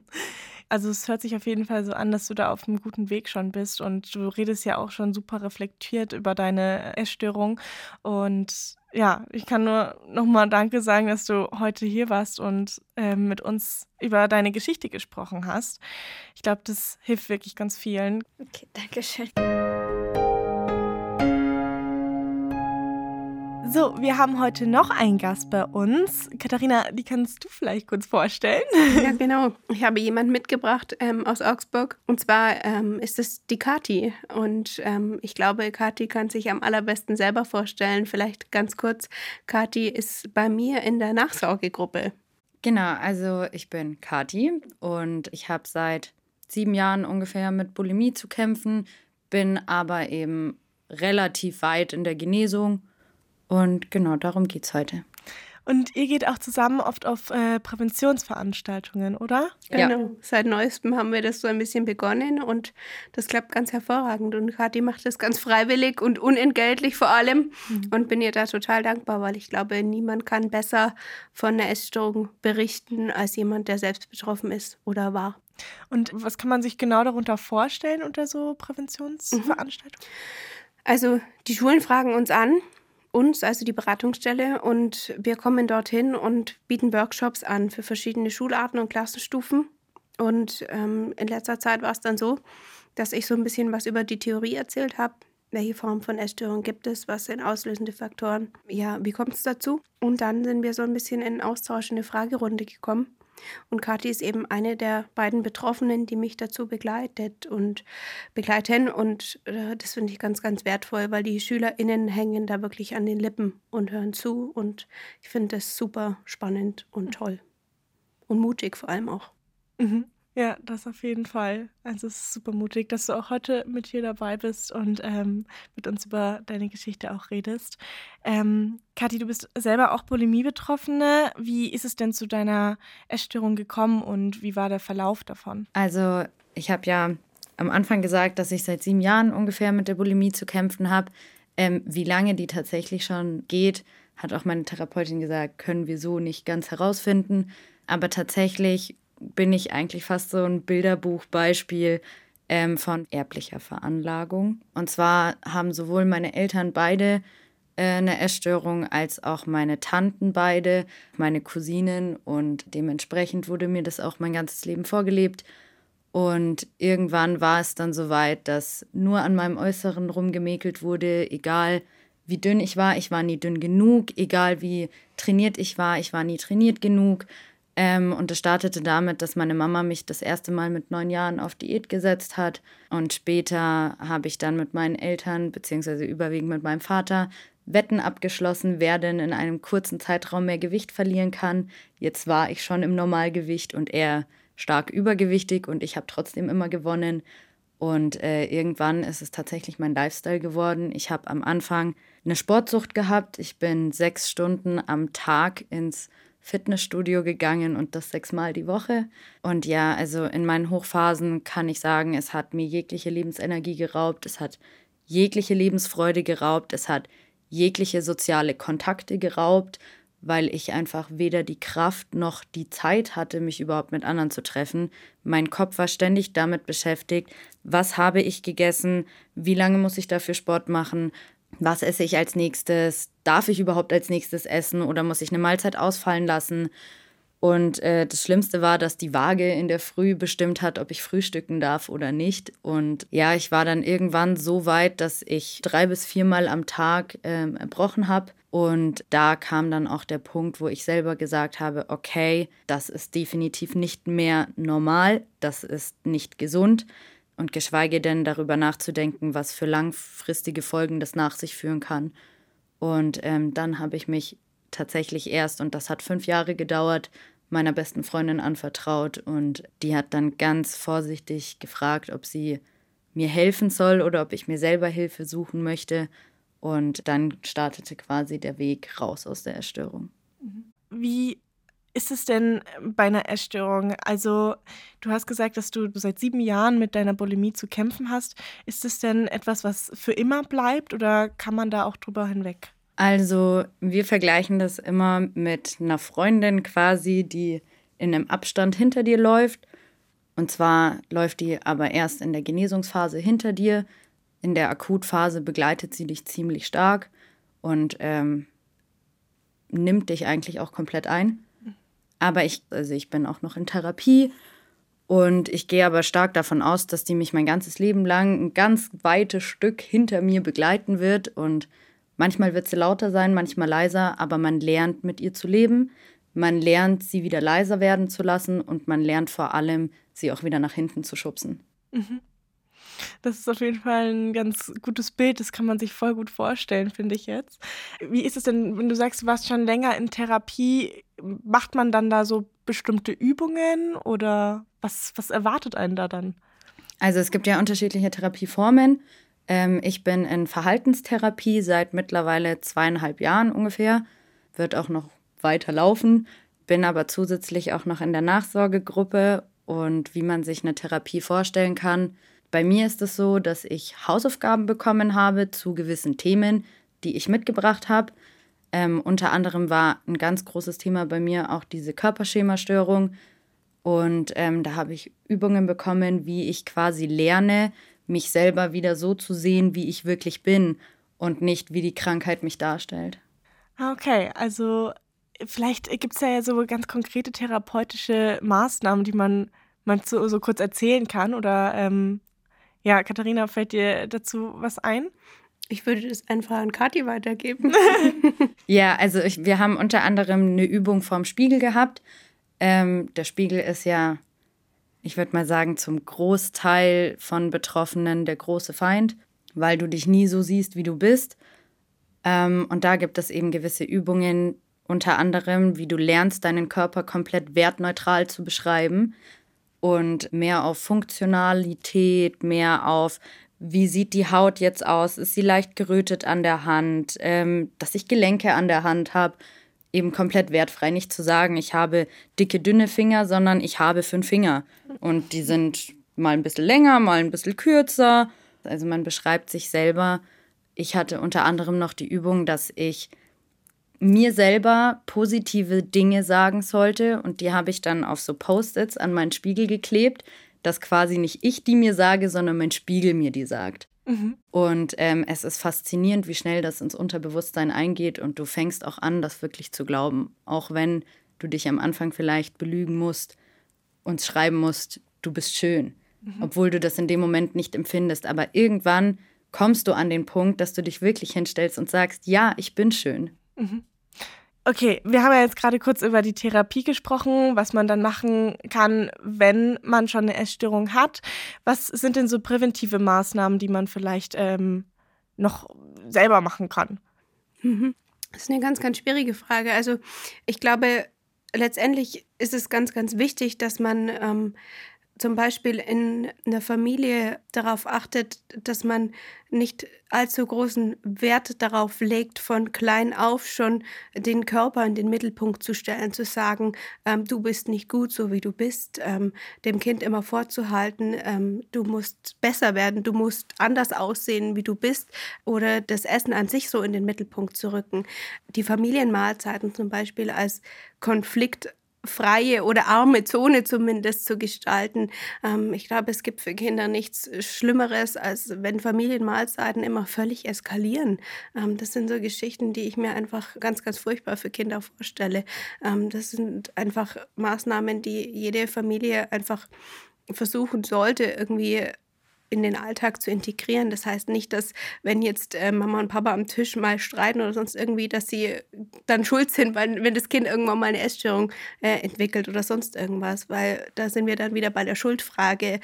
Also es hört sich auf jeden Fall so an, dass du da auf einem guten Weg schon bist und du redest ja auch schon super reflektiert über deine Essstörung. Und ja, ich kann nur nochmal Danke sagen, dass du heute hier warst und äh, mit uns über deine Geschichte gesprochen hast. Ich glaube, das hilft wirklich ganz vielen. Okay, danke schön. So, wir haben heute noch einen Gast bei uns. Katharina, die kannst du vielleicht kurz vorstellen. Ja, genau. Ich habe jemanden mitgebracht ähm, aus Augsburg. Und zwar ähm, ist es die Kati. Und ähm, ich glaube, Kati kann sich am allerbesten selber vorstellen. Vielleicht ganz kurz. Kati ist bei mir in der Nachsorgegruppe. Genau, also ich bin Kati und ich habe seit sieben Jahren ungefähr mit Bulimie zu kämpfen, bin aber eben relativ weit in der Genesung und genau darum geht es heute. Und ihr geht auch zusammen oft auf äh, Präventionsveranstaltungen, oder? Genau. Ja. Seit neuestem haben wir das so ein bisschen begonnen und das klappt ganz hervorragend. Und Kathi macht das ganz freiwillig und unentgeltlich vor allem. Mhm. Und bin ihr da total dankbar, weil ich glaube, niemand kann besser von einer Essstörung berichten als jemand, der selbst betroffen ist oder war. Und was kann man sich genau darunter vorstellen unter so Präventionsveranstaltungen? Mhm. Also die Schulen fragen uns an, uns, also die Beratungsstelle, und wir kommen dorthin und bieten Workshops an für verschiedene Schularten und Klassenstufen. Und ähm, in letzter Zeit war es dann so, dass ich so ein bisschen was über die Theorie erzählt habe. Welche Form von Essstörung gibt es? Was sind auslösende Faktoren? Ja, wie kommt es dazu? Und dann sind wir so ein bisschen in Austausch in eine Fragerunde gekommen. Und Kathi ist eben eine der beiden Betroffenen, die mich dazu begleitet und begleiten. Und äh, das finde ich ganz, ganz wertvoll, weil die SchülerInnen hängen da wirklich an den Lippen und hören zu. Und ich finde das super spannend und toll. Und mutig vor allem auch. Mhm. Ja, das auf jeden Fall. Also es ist super mutig, dass du auch heute mit hier dabei bist und ähm, mit uns über deine Geschichte auch redest. Ähm, Kathi, du bist selber auch Bulimie-Betroffene. Wie ist es denn zu deiner Essstörung gekommen und wie war der Verlauf davon? Also ich habe ja am Anfang gesagt, dass ich seit sieben Jahren ungefähr mit der Bulimie zu kämpfen habe. Ähm, wie lange die tatsächlich schon geht, hat auch meine Therapeutin gesagt, können wir so nicht ganz herausfinden. Aber tatsächlich bin ich eigentlich fast so ein Bilderbuchbeispiel ähm, von erblicher Veranlagung. Und zwar haben sowohl meine Eltern beide äh, eine Essstörung als auch meine Tanten beide, meine Cousinen und dementsprechend wurde mir das auch mein ganzes Leben vorgelebt. Und irgendwann war es dann so weit, dass nur an meinem Äußeren rumgemäkelt wurde, egal wie dünn ich war, ich war nie dünn genug, egal wie trainiert ich war, ich war nie trainiert genug. Ähm, und es startete damit, dass meine Mama mich das erste Mal mit neun Jahren auf Diät gesetzt hat. Und später habe ich dann mit meinen Eltern, beziehungsweise überwiegend mit meinem Vater, Wetten abgeschlossen, wer denn in einem kurzen Zeitraum mehr Gewicht verlieren kann. Jetzt war ich schon im Normalgewicht und er stark übergewichtig und ich habe trotzdem immer gewonnen. Und äh, irgendwann ist es tatsächlich mein Lifestyle geworden. Ich habe am Anfang eine Sportsucht gehabt. Ich bin sechs Stunden am Tag ins Fitnessstudio gegangen und das sechsmal die Woche. Und ja, also in meinen Hochphasen kann ich sagen, es hat mir jegliche Lebensenergie geraubt, es hat jegliche Lebensfreude geraubt, es hat jegliche soziale Kontakte geraubt, weil ich einfach weder die Kraft noch die Zeit hatte, mich überhaupt mit anderen zu treffen. Mein Kopf war ständig damit beschäftigt, was habe ich gegessen, wie lange muss ich dafür Sport machen, was esse ich als nächstes, darf ich überhaupt als nächstes essen oder muss ich eine Mahlzeit ausfallen lassen. Und äh, das Schlimmste war, dass die Waage in der Früh bestimmt hat, ob ich frühstücken darf oder nicht. Und ja, ich war dann irgendwann so weit, dass ich drei bis viermal am Tag äh, erbrochen habe. Und da kam dann auch der Punkt, wo ich selber gesagt habe, okay, das ist definitiv nicht mehr normal, das ist nicht gesund und geschweige denn darüber nachzudenken, was für langfristige Folgen das nach sich führen kann. Und ähm, dann habe ich mich tatsächlich erst, und das hat fünf Jahre gedauert, meiner besten Freundin anvertraut und die hat dann ganz vorsichtig gefragt, ob sie mir helfen soll oder ob ich mir selber Hilfe suchen möchte. Und dann startete quasi der Weg raus aus der Erstörung. Wie ist es denn bei einer Essstörung? Also, du hast gesagt, dass du seit sieben Jahren mit deiner Bulimie zu kämpfen hast. Ist es denn etwas, was für immer bleibt oder kann man da auch drüber hinweg? Also, wir vergleichen das immer mit einer Freundin quasi, die in einem Abstand hinter dir läuft. Und zwar läuft die aber erst in der Genesungsphase hinter dir. In der Akutphase begleitet sie dich ziemlich stark und ähm, nimmt dich eigentlich auch komplett ein. Aber ich, also ich bin auch noch in Therapie und ich gehe aber stark davon aus, dass die mich mein ganzes Leben lang ein ganz weites Stück hinter mir begleiten wird. Und manchmal wird sie lauter sein, manchmal leiser, aber man lernt mit ihr zu leben. Man lernt, sie wieder leiser werden zu lassen und man lernt vor allem, sie auch wieder nach hinten zu schubsen. Mhm. Das ist auf jeden Fall ein ganz gutes Bild. Das kann man sich voll gut vorstellen, finde ich jetzt. Wie ist es denn, wenn du sagst, du warst schon länger in Therapie? Macht man dann da so bestimmte Übungen oder was, was erwartet einen da dann? Also es gibt ja unterschiedliche Therapieformen. Ähm, ich bin in Verhaltenstherapie seit mittlerweile zweieinhalb Jahren ungefähr. Wird auch noch weiter laufen. Bin aber zusätzlich auch noch in der Nachsorgegruppe. Und wie man sich eine Therapie vorstellen kann, bei mir ist es so, dass ich Hausaufgaben bekommen habe zu gewissen Themen, die ich mitgebracht habe. Ähm, unter anderem war ein ganz großes Thema bei mir auch diese Körperschemastörung. Und ähm, da habe ich Übungen bekommen, wie ich quasi lerne, mich selber wieder so zu sehen, wie ich wirklich bin und nicht, wie die Krankheit mich darstellt. Ah, okay, also vielleicht gibt es ja so ganz konkrete therapeutische Maßnahmen, die man, man so, so kurz erzählen kann oder ähm, ja, Katharina, fällt dir dazu was ein? Ich würde das einfach an Kathi weitergeben. (laughs) ja, also ich, wir haben unter anderem eine Übung vorm Spiegel gehabt. Ähm, der Spiegel ist ja, ich würde mal sagen, zum Großteil von Betroffenen der große Feind, weil du dich nie so siehst, wie du bist. Ähm, und da gibt es eben gewisse Übungen, unter anderem, wie du lernst, deinen Körper komplett wertneutral zu beschreiben und mehr auf Funktionalität, mehr auf, wie sieht die Haut jetzt aus, ist sie leicht gerötet an der Hand, ähm, dass ich Gelenke an der Hand habe, eben komplett wertfrei. Nicht zu sagen, ich habe dicke, dünne Finger, sondern ich habe fünf Finger und die sind mal ein bisschen länger, mal ein bisschen kürzer. Also man beschreibt sich selber. Ich hatte unter anderem noch die Übung, dass ich mir selber positive Dinge sagen sollte und die habe ich dann auf so Post-its an meinen Spiegel geklebt, dass quasi nicht ich die mir sage, sondern mein Spiegel mir die sagt. Mhm. Und ähm, es ist faszinierend, wie schnell das ins Unterbewusstsein eingeht und du fängst auch an, das wirklich zu glauben. Auch wenn du dich am Anfang vielleicht belügen musst und schreiben musst, du bist schön, mhm. obwohl du das in dem Moment nicht empfindest. Aber irgendwann kommst du an den Punkt, dass du dich wirklich hinstellst und sagst, ja, ich bin schön. Mhm. Okay, wir haben ja jetzt gerade kurz über die Therapie gesprochen, was man dann machen kann, wenn man schon eine Essstörung hat. Was sind denn so präventive Maßnahmen, die man vielleicht ähm, noch selber machen kann? Mhm. Das ist eine ganz, ganz schwierige Frage. Also ich glaube, letztendlich ist es ganz, ganz wichtig, dass man ähm, zum Beispiel in einer Familie darauf achtet, dass man nicht allzu großen Wert darauf legt, von klein auf schon den Körper in den Mittelpunkt zu stellen, zu sagen, ähm, du bist nicht gut, so wie du bist, ähm, dem Kind immer vorzuhalten, ähm, du musst besser werden, du musst anders aussehen, wie du bist, oder das Essen an sich so in den Mittelpunkt zu rücken. Die Familienmahlzeiten zum Beispiel als Konflikt freie oder arme Zone zumindest zu gestalten. Ähm, ich glaube, es gibt für Kinder nichts Schlimmeres, als wenn Familienmahlzeiten immer völlig eskalieren. Ähm, das sind so Geschichten, die ich mir einfach ganz, ganz furchtbar für Kinder vorstelle. Ähm, das sind einfach Maßnahmen, die jede Familie einfach versuchen sollte, irgendwie in den Alltag zu integrieren. Das heißt nicht, dass wenn jetzt äh, Mama und Papa am Tisch mal streiten oder sonst irgendwie, dass sie dann schuld sind, weil, wenn das Kind irgendwann mal eine Essstörung äh, entwickelt oder sonst irgendwas, weil da sind wir dann wieder bei der Schuldfrage.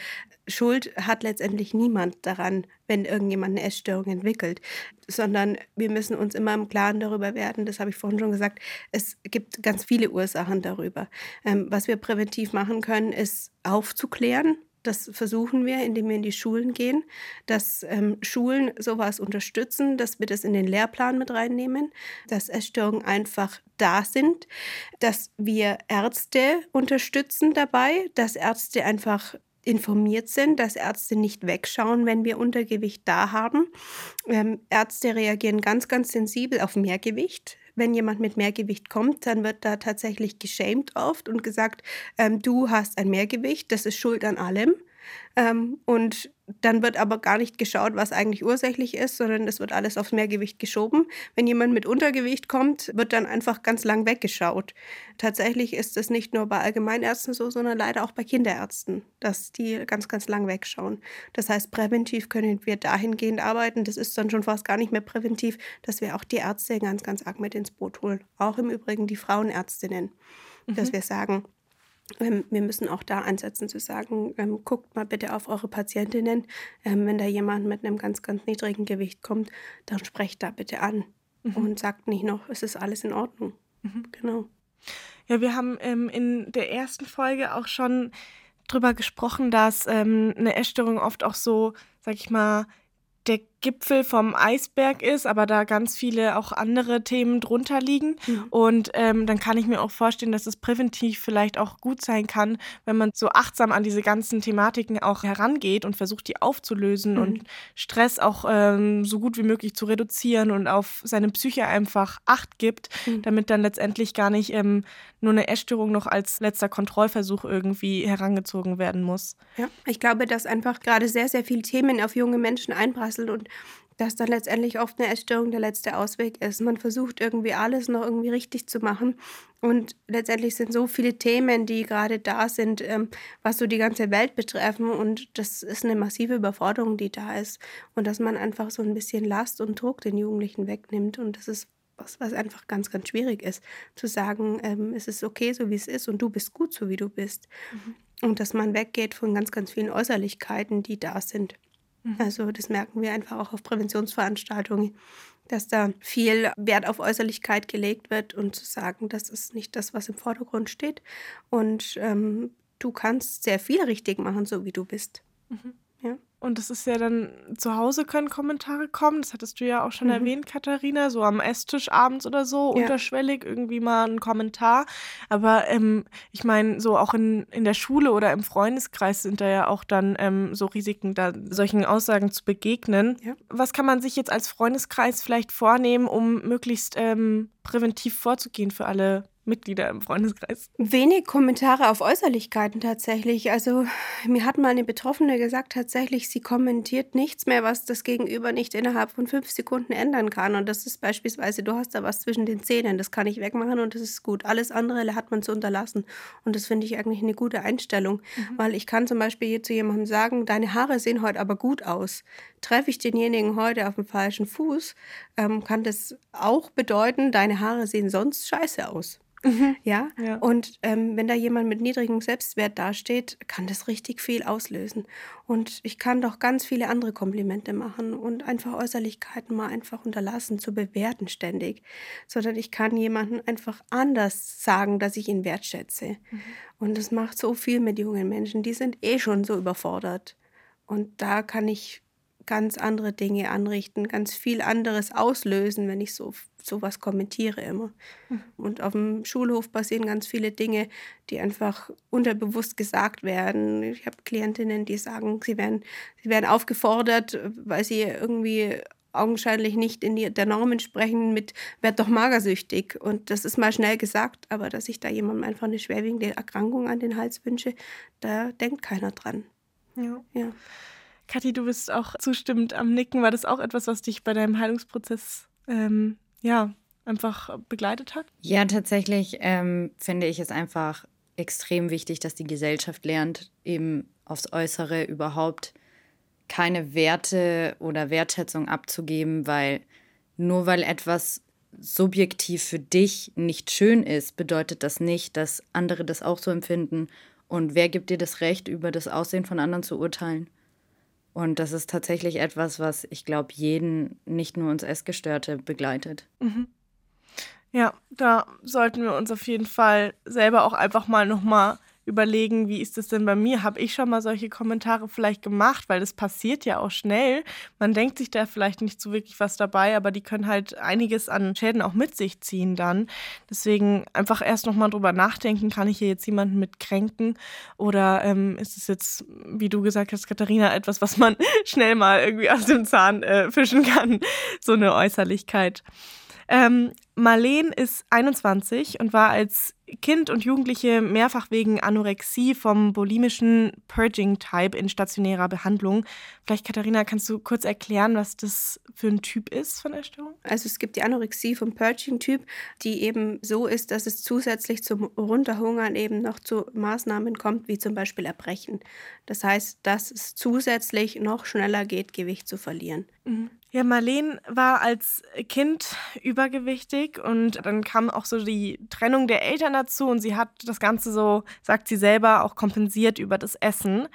Schuld hat letztendlich niemand daran, wenn irgendjemand eine Essstörung entwickelt, sondern wir müssen uns immer im Klaren darüber werden, das habe ich vorhin schon gesagt, es gibt ganz viele Ursachen darüber. Ähm, was wir präventiv machen können, ist aufzuklären, das versuchen wir, indem wir in die Schulen gehen, dass ähm, Schulen sowas unterstützen, dass wir das in den Lehrplan mit reinnehmen, dass Essstörungen einfach da sind, dass wir Ärzte unterstützen dabei, dass Ärzte einfach informiert sind, dass Ärzte nicht wegschauen, wenn wir Untergewicht da haben. Ähm, Ärzte reagieren ganz, ganz sensibel auf Mehrgewicht. wenn jemand mit Mehrgewicht kommt, dann wird da tatsächlich geschämt oft und gesagt, ähm, du hast ein Mehrgewicht, das ist schuld an allem. Ähm, und dann wird aber gar nicht geschaut, was eigentlich ursächlich ist, sondern es wird alles aufs Mehrgewicht geschoben. Wenn jemand mit Untergewicht kommt, wird dann einfach ganz lang weggeschaut. Tatsächlich ist es nicht nur bei Allgemeinärzten so, sondern leider auch bei Kinderärzten, dass die ganz, ganz lang wegschauen. Das heißt, präventiv können wir dahingehend arbeiten. Das ist dann schon fast gar nicht mehr präventiv, dass wir auch die Ärzte ganz, ganz arg mit ins Boot holen. Auch im Übrigen die Frauenärztinnen, mhm. dass wir sagen, wir müssen auch da ansetzen zu sagen, ähm, guckt mal bitte auf eure Patientinnen. Ähm, wenn da jemand mit einem ganz, ganz niedrigen Gewicht kommt, dann sprecht da bitte an mhm. und sagt nicht noch, es ist alles in Ordnung. Mhm. Genau. Ja, wir haben ähm, in der ersten Folge auch schon drüber gesprochen, dass ähm, eine Essstörung oft auch so, sag ich mal, der Gipfel vom Eisberg ist, aber da ganz viele auch andere Themen drunter liegen. Mhm. Und ähm, dann kann ich mir auch vorstellen, dass es präventiv vielleicht auch gut sein kann, wenn man so achtsam an diese ganzen Thematiken auch herangeht und versucht, die aufzulösen mhm. und Stress auch ähm, so gut wie möglich zu reduzieren und auf seine Psyche einfach Acht gibt, mhm. damit dann letztendlich gar nicht ähm, nur eine Essstörung noch als letzter Kontrollversuch irgendwie herangezogen werden muss. Ja, ich glaube, dass einfach gerade sehr, sehr viele Themen auf junge Menschen einprasseln und dass dann letztendlich oft eine Essstörung der letzte Ausweg ist. Man versucht irgendwie alles noch irgendwie richtig zu machen. Und letztendlich sind so viele Themen, die gerade da sind, ähm, was so die ganze Welt betreffen. Und das ist eine massive Überforderung, die da ist. Und dass man einfach so ein bisschen Last und Druck den Jugendlichen wegnimmt. Und das ist was, was einfach ganz, ganz schwierig ist, zu sagen, ähm, es ist okay, so wie es ist und du bist gut, so wie du bist. Mhm. Und dass man weggeht von ganz, ganz vielen Äußerlichkeiten, die da sind. Mhm. Also das merken wir einfach auch auf Präventionsveranstaltungen, dass da viel Wert auf Äußerlichkeit gelegt wird und zu sagen, das ist nicht das, was im Vordergrund steht. Und ähm, du kannst sehr viel richtig machen, so wie du bist. Mhm. Ja. Und das ist ja dann, zu Hause können Kommentare kommen, das hattest du ja auch schon mhm. erwähnt, Katharina, so am Esstisch abends oder so, ja. unterschwellig irgendwie mal ein Kommentar. Aber ähm, ich meine, so auch in, in der Schule oder im Freundeskreis sind da ja auch dann ähm, so Risiken, da solchen Aussagen zu begegnen. Ja. Was kann man sich jetzt als Freundeskreis vielleicht vornehmen, um möglichst ähm, präventiv vorzugehen für alle Mitglieder im Freundeskreis. Wenig Kommentare auf Äußerlichkeiten tatsächlich. Also mir hat mal eine Betroffene gesagt, tatsächlich, sie kommentiert nichts mehr, was das Gegenüber nicht innerhalb von fünf Sekunden ändern kann. Und das ist beispielsweise, du hast da was zwischen den Zähnen, das kann ich wegmachen und das ist gut. Alles andere hat man zu unterlassen. Und das finde ich eigentlich eine gute Einstellung, mhm. weil ich kann zum Beispiel hier zu jemandem sagen, deine Haare sehen heute aber gut aus. Treffe ich denjenigen heute auf dem falschen Fuß, ähm, kann das auch bedeuten, deine Haare sehen sonst scheiße aus. Mhm. Ja? ja? Und ähm, wenn da jemand mit niedrigem Selbstwert dasteht, kann das richtig viel auslösen. Und ich kann doch ganz viele andere Komplimente machen und einfach Äußerlichkeiten mal einfach unterlassen zu bewerten ständig, sondern ich kann jemanden einfach anders sagen, dass ich ihn wertschätze. Mhm. Und das macht so viel mit jungen Menschen, die sind eh schon so überfordert. Und da kann ich ganz andere Dinge anrichten, ganz viel anderes auslösen, wenn ich so sowas kommentiere immer. Mhm. Und auf dem Schulhof passieren ganz viele Dinge, die einfach unterbewusst gesagt werden. Ich habe Klientinnen, die sagen, sie werden, sie werden aufgefordert, weil sie irgendwie augenscheinlich nicht in die, der Norm entsprechen mit werd doch magersüchtig. Und das ist mal schnell gesagt, aber dass ich da jemandem einfach eine schwerwiegende Erkrankung an den Hals wünsche, da denkt keiner dran. Ja. ja. Kathi, du bist auch zustimmend am Nicken. War das auch etwas, was dich bei deinem Heilungsprozess ähm, ja, einfach begleitet hat? Ja, tatsächlich ähm, finde ich es einfach extrem wichtig, dass die Gesellschaft lernt, eben aufs Äußere überhaupt keine Werte oder Wertschätzung abzugeben, weil nur weil etwas subjektiv für dich nicht schön ist, bedeutet das nicht, dass andere das auch so empfinden. Und wer gibt dir das Recht, über das Aussehen von anderen zu urteilen? Und das ist tatsächlich etwas, was ich glaube, jeden, nicht nur uns Essgestörte, begleitet. Mhm. Ja, da sollten wir uns auf jeden Fall selber auch einfach mal nochmal überlegen, wie ist das denn bei mir? Habe ich schon mal solche Kommentare vielleicht gemacht? Weil das passiert ja auch schnell. Man denkt sich da vielleicht nicht so wirklich was dabei, aber die können halt einiges an Schäden auch mit sich ziehen dann. Deswegen einfach erst nochmal drüber nachdenken, kann ich hier jetzt jemanden mit kränken? Oder ähm, ist es jetzt, wie du gesagt hast, Katharina, etwas, was man (laughs) schnell mal irgendwie aus dem Zahn äh, fischen kann? (laughs) So eine Äußerlichkeit. Ähm, Marleen ist 21 und war als Kind und Jugendliche mehrfach wegen Anorexie vom bulimischen Purging-Type in stationärer Behandlung. Vielleicht, Katharina, kannst du kurz erklären, was das für ein Typ ist von Essstörung? Also es gibt die Anorexie vom Purging-Typ, die eben so ist, dass es zusätzlich zum Runterhungern eben noch zu Maßnahmen kommt, wie zum Beispiel Erbrechen. Das heißt, dass es zusätzlich noch schneller geht, Gewicht zu verlieren. Mhm. Ja, Marleen war als Kind übergewichtig und dann kam auch so die Trennung der Eltern dazu und sie hat das Ganze so, sagt sie selber, auch kompensiert über das Essen.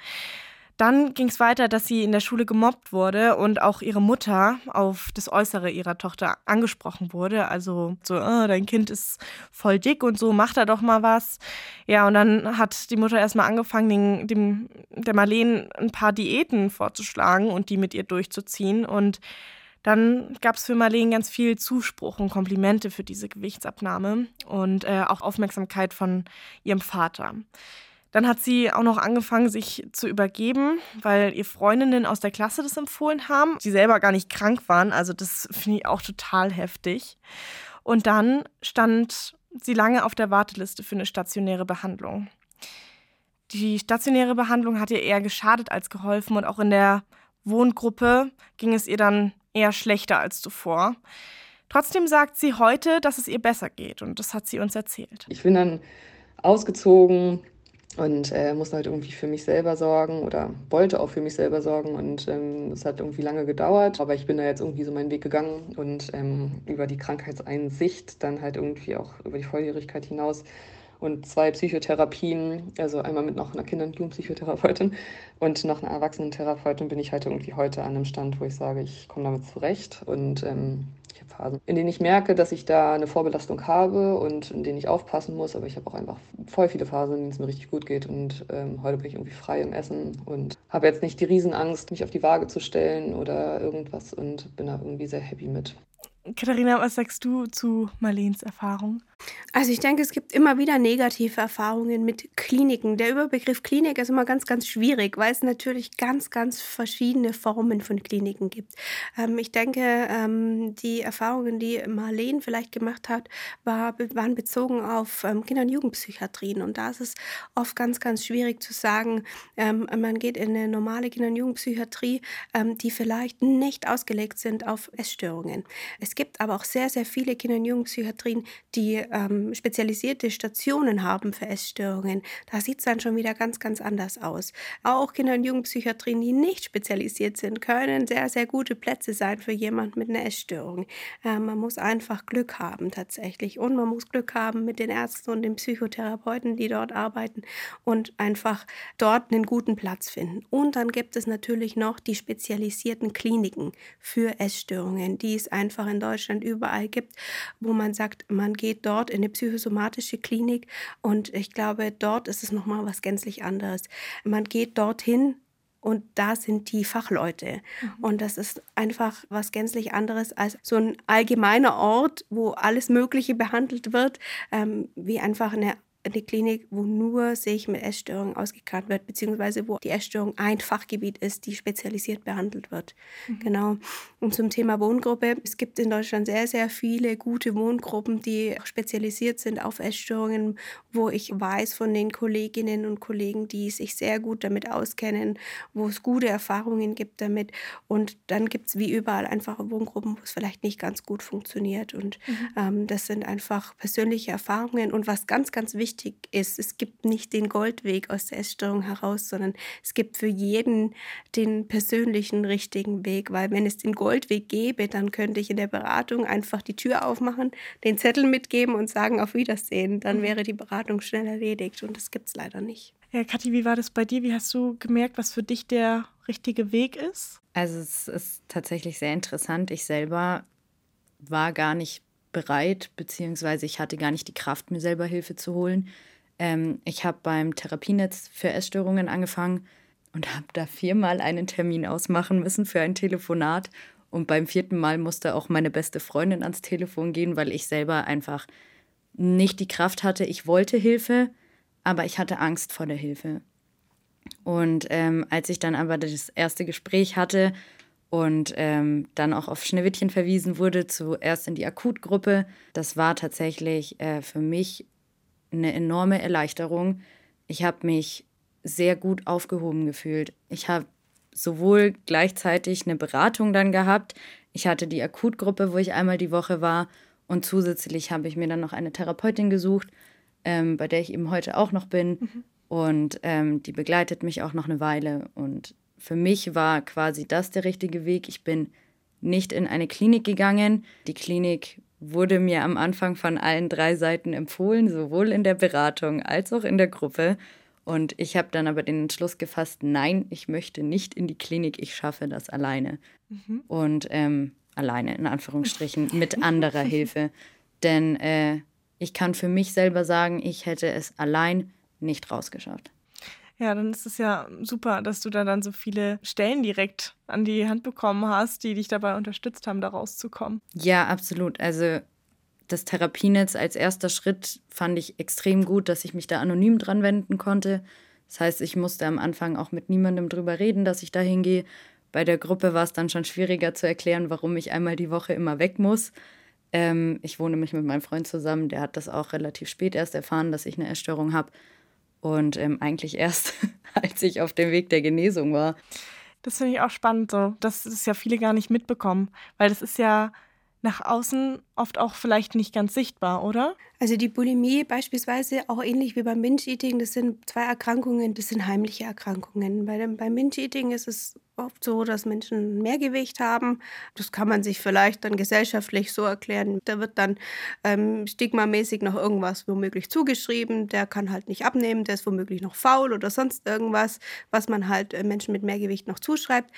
Dann ging es weiter, dass sie in der Schule gemobbt wurde und auch ihre Mutter auf das Äußere ihrer Tochter angesprochen wurde. Also so, oh, dein Kind ist voll dick und so, mach da doch mal was. Ja, und dann hat die Mutter erstmal angefangen, den, dem, der Marleen ein paar Diäten vorzuschlagen und die mit ihr durchzuziehen. Und dann gab es für Marleen ganz viel Zuspruch und Komplimente für diese Gewichtsabnahme und äh, auch Aufmerksamkeit von ihrem Vater. Dann hat sie auch noch angefangen, sich zu übergeben, weil ihr Freundinnen aus der Klasse das empfohlen haben. Sie selber gar nicht krank waren. Also das finde ich auch total heftig. Und dann stand sie lange auf der Warteliste für eine stationäre Behandlung. Die stationäre Behandlung hat ihr eher geschadet als geholfen und auch in der Wohngruppe ging es ihr dann eher schlechter als zuvor. Trotzdem sagt sie heute, dass es ihr besser geht und das hat sie uns erzählt. Ich bin dann ausgezogen, und äh, musste halt irgendwie für mich selber sorgen oder wollte auch für mich selber sorgen und ähm, es hat irgendwie lange gedauert, aber ich bin da jetzt irgendwie so meinen Weg gegangen und ähm, über die Krankheitseinsicht dann halt irgendwie auch über die Volljährigkeit hinaus und zwei Psychotherapien, also einmal mit noch einer Kinder- und Jugendpsychotherapeutin und noch einer Erwachsenentherapeutin bin ich halt irgendwie heute an einem Stand, wo ich sage, ich komme damit zurecht. Und ähm, Phasen, in denen ich merke, dass ich da eine Vorbelastung habe und in denen ich aufpassen muss. Aber ich habe auch einfach voll viele Phasen, in denen es mir richtig gut geht. Und ähm, heute bin ich irgendwie frei im Essen und habe jetzt nicht die Riesenangst, mich auf die Waage zu stellen oder irgendwas und bin da irgendwie sehr happy mit. Katharina, was sagst du zu Marleens Erfahrung? Also ich denke, es gibt immer wieder negative Erfahrungen mit Kliniken. Der Überbegriff Klinik ist immer ganz, ganz schwierig, weil es natürlich ganz, ganz verschiedene Formen von Kliniken gibt. Ähm, ich denke, ähm, die Erfahrungen, die Marleen vielleicht gemacht hat, war, waren bezogen auf ähm, Kinder- und Jugendpsychiatrien. Und da ist es oft ganz, ganz schwierig zu sagen, ähm, man geht in eine normale Kinder- und Jugendpsychiatrie, ähm, die vielleicht nicht ausgelegt sind auf Essstörungen. Es gibt aber auch sehr, sehr viele Kinder- und Jugendpsychiatrien, die ähm, spezialisierte Stationen haben für Essstörungen, da sieht es dann schon wieder ganz, ganz anders aus. Auch Kinder- und Jugendpsychiatrien, die nicht spezialisiert sind, können sehr, sehr gute Plätze sein für jemanden mit einer Essstörung. Äh, man muss einfach Glück haben tatsächlich und man muss Glück haben mit den Ärzten und den Psychotherapeuten, die dort arbeiten und einfach dort einen guten Platz finden. Und dann gibt es natürlich noch die spezialisierten Kliniken für Essstörungen, die es einfach in Deutschland überall gibt, wo man sagt, man geht dort dort in eine psychosomatische Klinik und ich glaube, dort ist es nochmal was gänzlich anderes. Man geht dorthin und da sind die Fachleute. Mhm. Und das ist einfach was gänzlich anderes als so ein allgemeiner Ort, wo alles Mögliche behandelt wird, ähm, wie einfach eine eine Klinik, wo nur sich mit Essstörungen ausgekannt wird, beziehungsweise wo die Essstörung ein Fachgebiet ist, die spezialisiert behandelt wird. Mhm. Genau. Und zum Thema Wohngruppe. Es gibt in Deutschland sehr, sehr viele gute Wohngruppen, die spezialisiert sind auf Essstörungen, wo ich weiß von den Kolleginnen und Kollegen, die sich sehr gut damit auskennen, wo es gute Erfahrungen gibt damit. Und dann gibt es wie überall einfach Wohngruppen, wo es vielleicht nicht ganz gut funktioniert. Und mhm. ähm, das sind einfach persönliche Erfahrungen. Und was ganz, ganz wichtig wichtig ist. Es gibt nicht den Goldweg aus der Essstörung heraus, sondern es gibt für jeden den persönlichen richtigen Weg, weil wenn es den Goldweg gäbe, dann könnte ich in der Beratung einfach die Tür aufmachen, den Zettel mitgeben und sagen auf Wiedersehen. Dann mhm. wäre die Beratung schnell erledigt und das gibt es leider nicht. Ja, Kathi, wie war das bei dir? Wie hast du gemerkt, was für dich der richtige Weg ist? Also es ist tatsächlich sehr interessant. Ich selber war gar nicht bereit, beziehungsweise ich hatte gar nicht die Kraft, mir selber Hilfe zu holen. Ähm, ich habe beim Therapienetz für Essstörungen angefangen und habe da viermal einen Termin ausmachen müssen für ein Telefonat. Und beim vierten Mal musste auch meine beste Freundin ans Telefon gehen, weil ich selber einfach nicht die Kraft hatte. Ich wollte Hilfe, aber ich hatte Angst vor der Hilfe. Und ähm, als ich dann aber das erste Gespräch hatte und ähm, dann auch auf Schneewittchen verwiesen wurde, zuerst in die Akutgruppe. Das war tatsächlich äh, für mich eine enorme Erleichterung. Ich habe mich sehr gut aufgehoben gefühlt. Ich habe sowohl gleichzeitig eine Beratung dann gehabt, ich hatte die Akutgruppe, wo ich einmal die Woche war und zusätzlich habe ich mir dann noch eine Therapeutin gesucht, ähm, bei der ich eben heute auch noch bin. Mhm. Und ähm, die begleitet mich auch noch eine Weile. Und für mich war quasi das der richtige Weg. Ich bin nicht in eine Klinik gegangen. Die Klinik wurde mir am Anfang von allen drei Seiten empfohlen, sowohl in der Beratung als auch in der Gruppe. Und ich habe dann aber den Entschluss gefasst, nein, ich möchte nicht in die Klinik, ich schaffe das alleine. Mhm. Und ähm, alleine, in Anführungsstrichen, (laughs) mit anderer Hilfe. Denn äh, ich kann für mich selber sagen, ich hätte es allein nicht rausgeschafft. Ja, dann ist es ja super, dass du da dann so viele Stellen direkt an die Hand bekommen hast, die dich dabei unterstützt haben, da rauszukommen. Ja, absolut. Also das Therapienetz als erster Schritt fand ich extrem gut, dass ich mich da anonym dran wenden konnte. Das heißt, ich musste am Anfang auch mit niemandem drüber reden, dass ich da hingehe. Bei der Gruppe war es dann schon schwieriger zu erklären, warum ich einmal die Woche immer weg muss. Ähm, ich wohne nämlich mit meinem Freund zusammen, der hat das auch relativ spät erst erfahren, dass ich eine Essstörung habe. Und ähm, eigentlich erst, (laughs) als ich auf dem Weg der Genesung war. Das finde ich auch spannend so, dass das ja viele gar nicht mitbekommen, weil das ist ja nach außen oft auch vielleicht nicht ganz sichtbar, oder? Also die Bulimie beispielsweise, auch ähnlich wie beim Binge-Eating, das sind zwei Erkrankungen, das sind heimliche Erkrankungen. Bei dem, beim Binge-Eating ist es oft so, dass Menschen mehr Gewicht haben. Das kann man sich vielleicht dann gesellschaftlich so erklären. Da wird dann ähm, stigmamäßig noch irgendwas womöglich zugeschrieben. Der kann halt nicht abnehmen, der ist womöglich noch faul oder sonst irgendwas, was man halt äh, Menschen mit mehr Gewicht noch zuschreibt.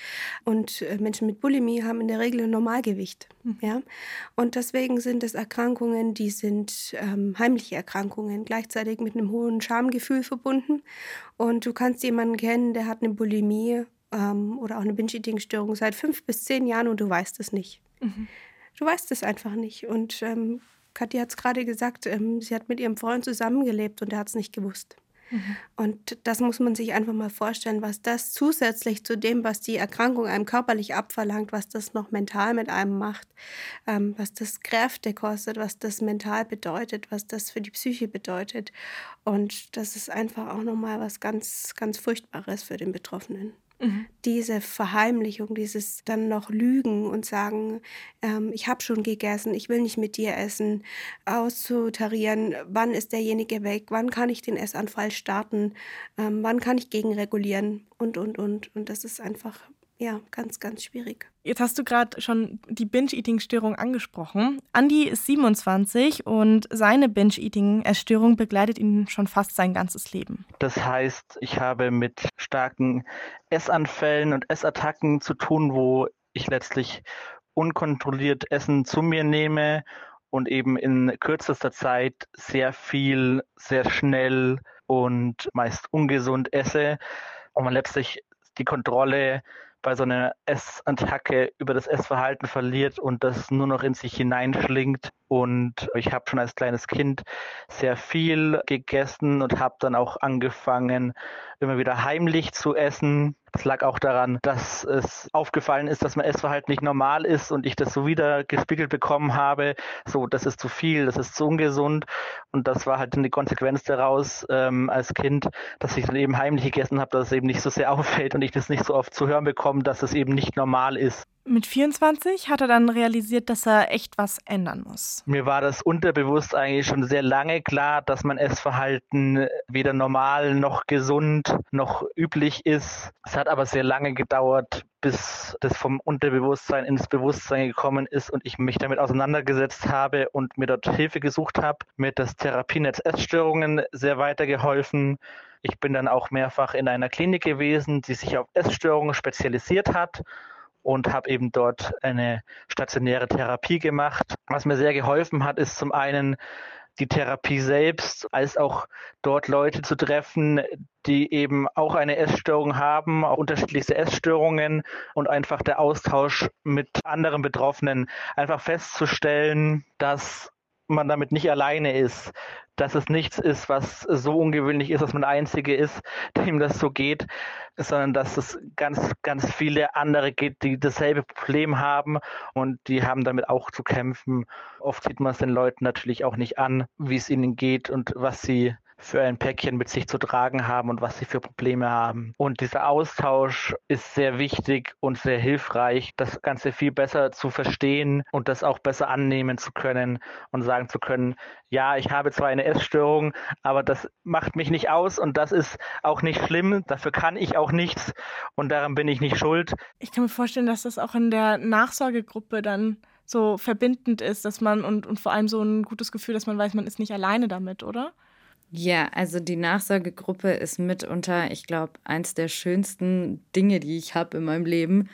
Und äh, Menschen mit Bulimie haben in der Regel ein Normalgewicht. Mhm. Ja? Und deswegen sind es Erkrankungen, die sind ähm, heimliche Erkrankungen, gleichzeitig mit einem hohen Schamgefühl verbunden. Und du kannst jemanden kennen, der hat eine Bulimie ähm, oder auch eine Binge-Eating-Störung seit fünf bis zehn Jahren und du weißt es nicht. Mhm. Du weißt es einfach nicht. Und ähm, Kathi hat es gerade gesagt, ähm, sie hat mit ihrem Freund zusammengelebt und er hat es nicht gewusst. Und das muss man sich einfach mal vorstellen, was das zusätzlich zu dem, was die Erkrankung einem körperlich abverlangt, was das noch mental mit einem macht, ähm, was das Kräfte kostet, was das mental bedeutet, was das für die Psyche bedeutet. Und das ist einfach auch nochmal was ganz, ganz Furchtbares für den Betroffenen. Mhm. Diese Verheimlichung, dieses dann noch Lügen und sagen, ähm, ich habe schon gegessen, ich will nicht mit dir essen, auszutarieren, wann ist derjenige weg, wann kann ich den Essanfall starten, ähm, wann kann ich gegenregulieren und, und, und. Und das ist einfach ja, ganz, ganz schwierig. Jetzt hast du gerade schon die Binge-Eating-Störung angesprochen. Andy ist 27 und seine Binge-Eating-Essstörung begleitet ihn schon fast sein ganzes Leben. Das heißt, ich habe mit starken Essanfällen und Essattacken zu tun, wo ich letztlich unkontrolliert Essen zu mir nehme und eben in kürzester Zeit sehr viel, sehr schnell und meist ungesund esse und man letztlich die Kontrolle bei so einer Essattacke über das Essverhalten verliert und das nur noch in sich hineinschlingt. Und ich habe schon als kleines Kind sehr viel gegessen und habe dann auch angefangen, immer wieder heimlich zu essen. Das lag auch daran, dass es aufgefallen ist, dass mein Essverhalten nicht normal ist und ich das so wieder gespiegelt bekommen habe. So, das ist zu viel, das ist zu ungesund. Und das war halt die Konsequenz daraus ähm, als Kind, dass ich dann eben heimlich gegessen habe, dass es eben nicht so sehr (laughs) auffällt und ich das nicht so oft zu hören bekomme, dass es eben nicht normal ist. Mit 24 hat er dann realisiert, dass er echt was ändern muss. Mir war das unterbewusst eigentlich schon sehr lange klar, dass mein Essverhalten weder normal noch gesund noch üblich ist. Es hat aber sehr lange gedauert, bis das vom Unterbewusstsein ins Bewusstsein gekommen ist und ich mich damit auseinandergesetzt habe und mir dort Hilfe gesucht habe. Mir hat das Therapienetz Essstörungen sehr weitergeholfen. Ich bin dann auch mehrfach in einer Klinik gewesen, die sich auf Essstörungen spezialisiert hat und habe eben dort eine stationäre Therapie gemacht. Was mir sehr geholfen hat, ist zum einen die Therapie selbst, als auch dort Leute zu treffen, die eben auch eine Essstörung haben, auch unterschiedlichste Essstörungen und einfach der Austausch mit anderen Betroffenen, einfach festzustellen, dass man damit nicht alleine ist, dass es nichts ist, was so ungewöhnlich ist, dass man der Einzige ist, (laughs) dem das so geht, sondern dass es ganz, ganz viele andere gibt, die dasselbe Problem haben und die haben damit auch zu kämpfen. Oft sieht man es den Leuten natürlich auch nicht an, wie es ihnen geht und was sie für ein Päckchen mit sich zu tragen haben und was sie für Probleme haben. Und dieser Austausch ist sehr wichtig und sehr hilfreich, das Ganze viel besser zu verstehen und das auch besser annehmen zu können und sagen zu können, ja, ich habe zwar eine Essstörung, aber das macht mich nicht aus und das ist auch nicht schlimm, dafür kann ich auch nichts und daran bin ich nicht schuld. Ich kann mir vorstellen, dass das auch in der Nachsorgegruppe dann so verbindend ist, dass man und, und vor allem so ein gutes Gefühl, dass man weiß, man ist nicht alleine damit, oder? Ja, also die Nachsorgegruppe ist mitunter, ich glaube, eins der schönsten Dinge, die ich habe in meinem Leben,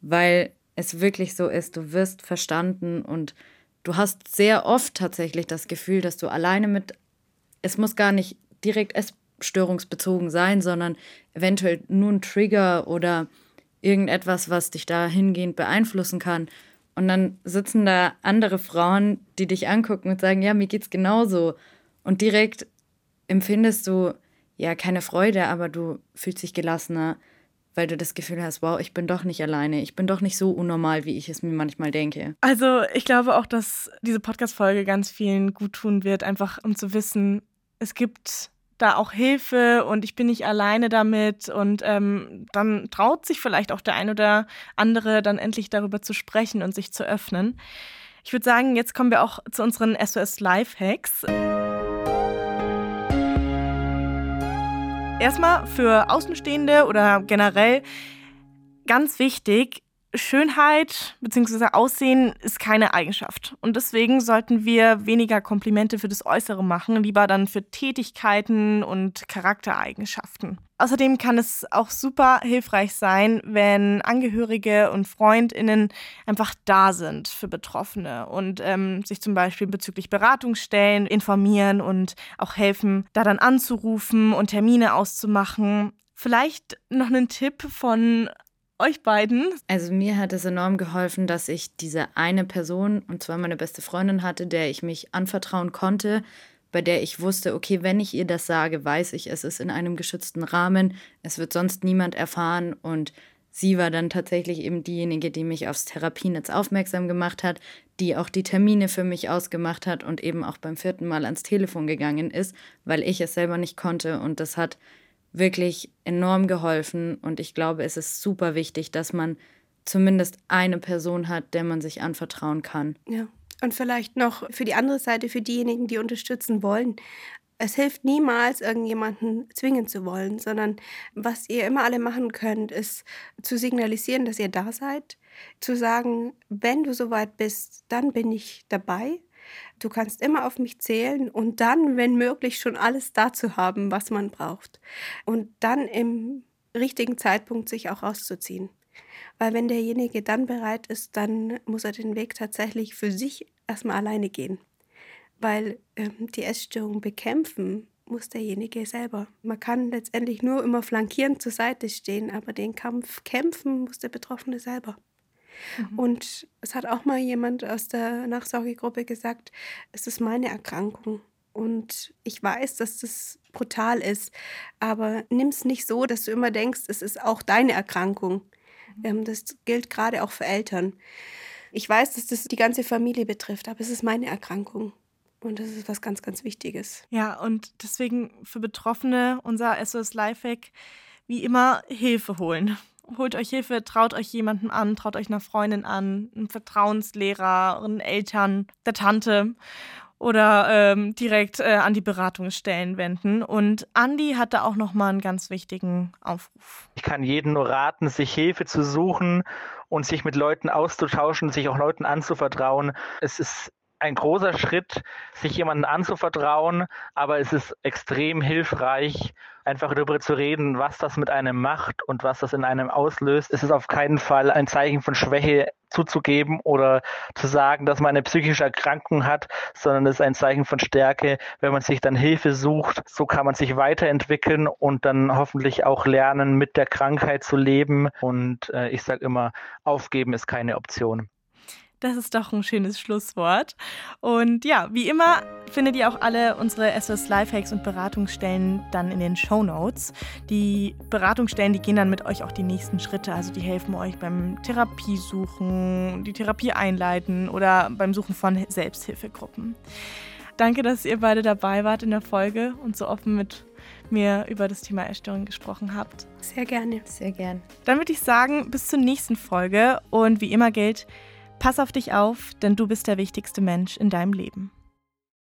weil es wirklich so ist, du wirst verstanden und du hast sehr oft tatsächlich das Gefühl, dass du alleine mit, es muss gar nicht direkt essstörungsbezogen sein, sondern eventuell nur ein Trigger oder irgendetwas, was dich dahingehend beeinflussen kann. Und dann sitzen da andere Frauen, die dich angucken und sagen, ja, mir geht's genauso. Und direkt empfindest du ja keine Freude, aber du fühlst dich gelassener, weil du das Gefühl hast, wow, ich bin doch nicht alleine, ich bin doch nicht so unnormal, wie ich es mir manchmal denke. Also ich glaube auch, dass diese Podcast-Folge ganz vielen gut tun wird, einfach um zu wissen, es gibt da auch Hilfe und ich bin nicht alleine damit und ähm, dann traut sich vielleicht auch der ein oder andere dann endlich darüber zu sprechen und sich zu öffnen. Ich würde sagen, jetzt kommen wir auch zu unseren SOS Live Hacks. Erstmal für Außenstehende oder generell ganz wichtig, Schönheit bzw. Aussehen ist keine Eigenschaft. Und deswegen sollten wir weniger Komplimente für das Äußere machen, lieber dann für Tätigkeiten und Charaktereigenschaften. Außerdem kann es auch super hilfreich sein, wenn Angehörige und Freundinnen einfach da sind für Betroffene und ähm, sich zum Beispiel bezüglich Beratungsstellen informieren und auch helfen, da dann anzurufen und Termine auszumachen. Vielleicht noch einen Tipp von euch beiden? Also mir hat es enorm geholfen, dass ich diese eine Person, und zwar meine beste Freundin hatte, der ich mich anvertrauen konnte, bei der ich wusste, okay, wenn ich ihr das sage, weiß ich, es ist in einem geschützten Rahmen, es wird sonst niemand erfahren und sie war dann tatsächlich eben diejenige, die mich aufs Therapienetz aufmerksam gemacht hat, die auch die Termine für mich ausgemacht hat und eben auch beim vierten Mal ans Telefon gegangen ist, weil ich es selber nicht konnte und das hat wirklich enorm geholfen und ich glaube, es ist super wichtig, dass man zumindest eine Person hat, der man sich anvertrauen kann. Ja. Und vielleicht noch für die andere Seite, für diejenigen, die unterstützen wollen. Es hilft niemals, irgendjemanden zwingen zu wollen, sondern was ihr immer alle machen könnt, ist zu signalisieren, dass ihr da seid, zu sagen, wenn du soweit bist, dann bin ich dabei Du kannst immer auf mich zählen und dann, wenn möglich, schon alles dazu haben, was man braucht. Und dann im richtigen Zeitpunkt sich auch rauszuziehen. Weil wenn derjenige dann bereit ist, dann muss er den Weg tatsächlich für sich erstmal alleine gehen. Weil ähm, die Essstörung bekämpfen muss derjenige selber. Man kann letztendlich nur immer flankierend zur Seite stehen, aber den Kampf kämpfen muss der Betroffene selber. Mhm. Und es hat auch mal jemand aus der Nachsorgegruppe gesagt, es ist meine Erkrankung. Und ich weiß, dass das brutal ist, aber nimm es nicht so, dass du immer denkst, es ist auch deine Erkrankung. Mhm. Ähm, das gilt gerade auch für Eltern. Ich weiß, dass das die ganze Familie betrifft, aber es ist meine Erkrankung. Und das ist was ganz, ganz Wichtiges. Ja, und deswegen für Betroffene unser SOS Lifehack, wie immer Hilfe holen holt euch Hilfe, traut euch jemandem an, traut euch einer Freundin an, einem Vertrauenslehrer, euren Eltern, der Tante oder ähm, direkt äh, an die Beratungsstellen wenden. Und Andi hatte auch noch mal einen ganz wichtigen Aufruf. Ich kann jedem nur raten, sich Hilfe zu suchen und sich mit Leuten auszutauschen, sich auch Leuten anzuvertrauen. Es ist ein großer Schritt, sich jemandem anzuvertrauen, aber es ist extrem hilfreich, einfach darüber zu reden, was das mit einem macht und was das in einem auslöst. Es ist auf keinen Fall ein Zeichen von Schwäche zuzugeben oder zu sagen, dass man eine psychische Erkrankung hat, sondern es ist ein Zeichen von Stärke, wenn man sich dann Hilfe sucht. So kann man sich weiterentwickeln und dann hoffentlich auch lernen, mit der Krankheit zu leben. Und äh, ich sage immer, aufgeben ist keine Option. Das ist doch ein schönes Schlusswort. Und ja, wie immer findet ihr auch alle unsere SOS Lifehacks und Beratungsstellen dann in den Show Notes. Die Beratungsstellen, die gehen dann mit euch auch die nächsten Schritte. Also die helfen euch beim Therapiesuchen, die Therapie einleiten oder beim Suchen von Selbsthilfegruppen. Danke, dass ihr beide dabei wart in der Folge und so offen mit mir über das Thema Essstörung gesprochen habt. Sehr gerne. Sehr gern. Dann würde ich sagen, bis zur nächsten Folge und wie immer gilt, pass auf dich auf, denn du bist der wichtigste Mensch in deinem Leben.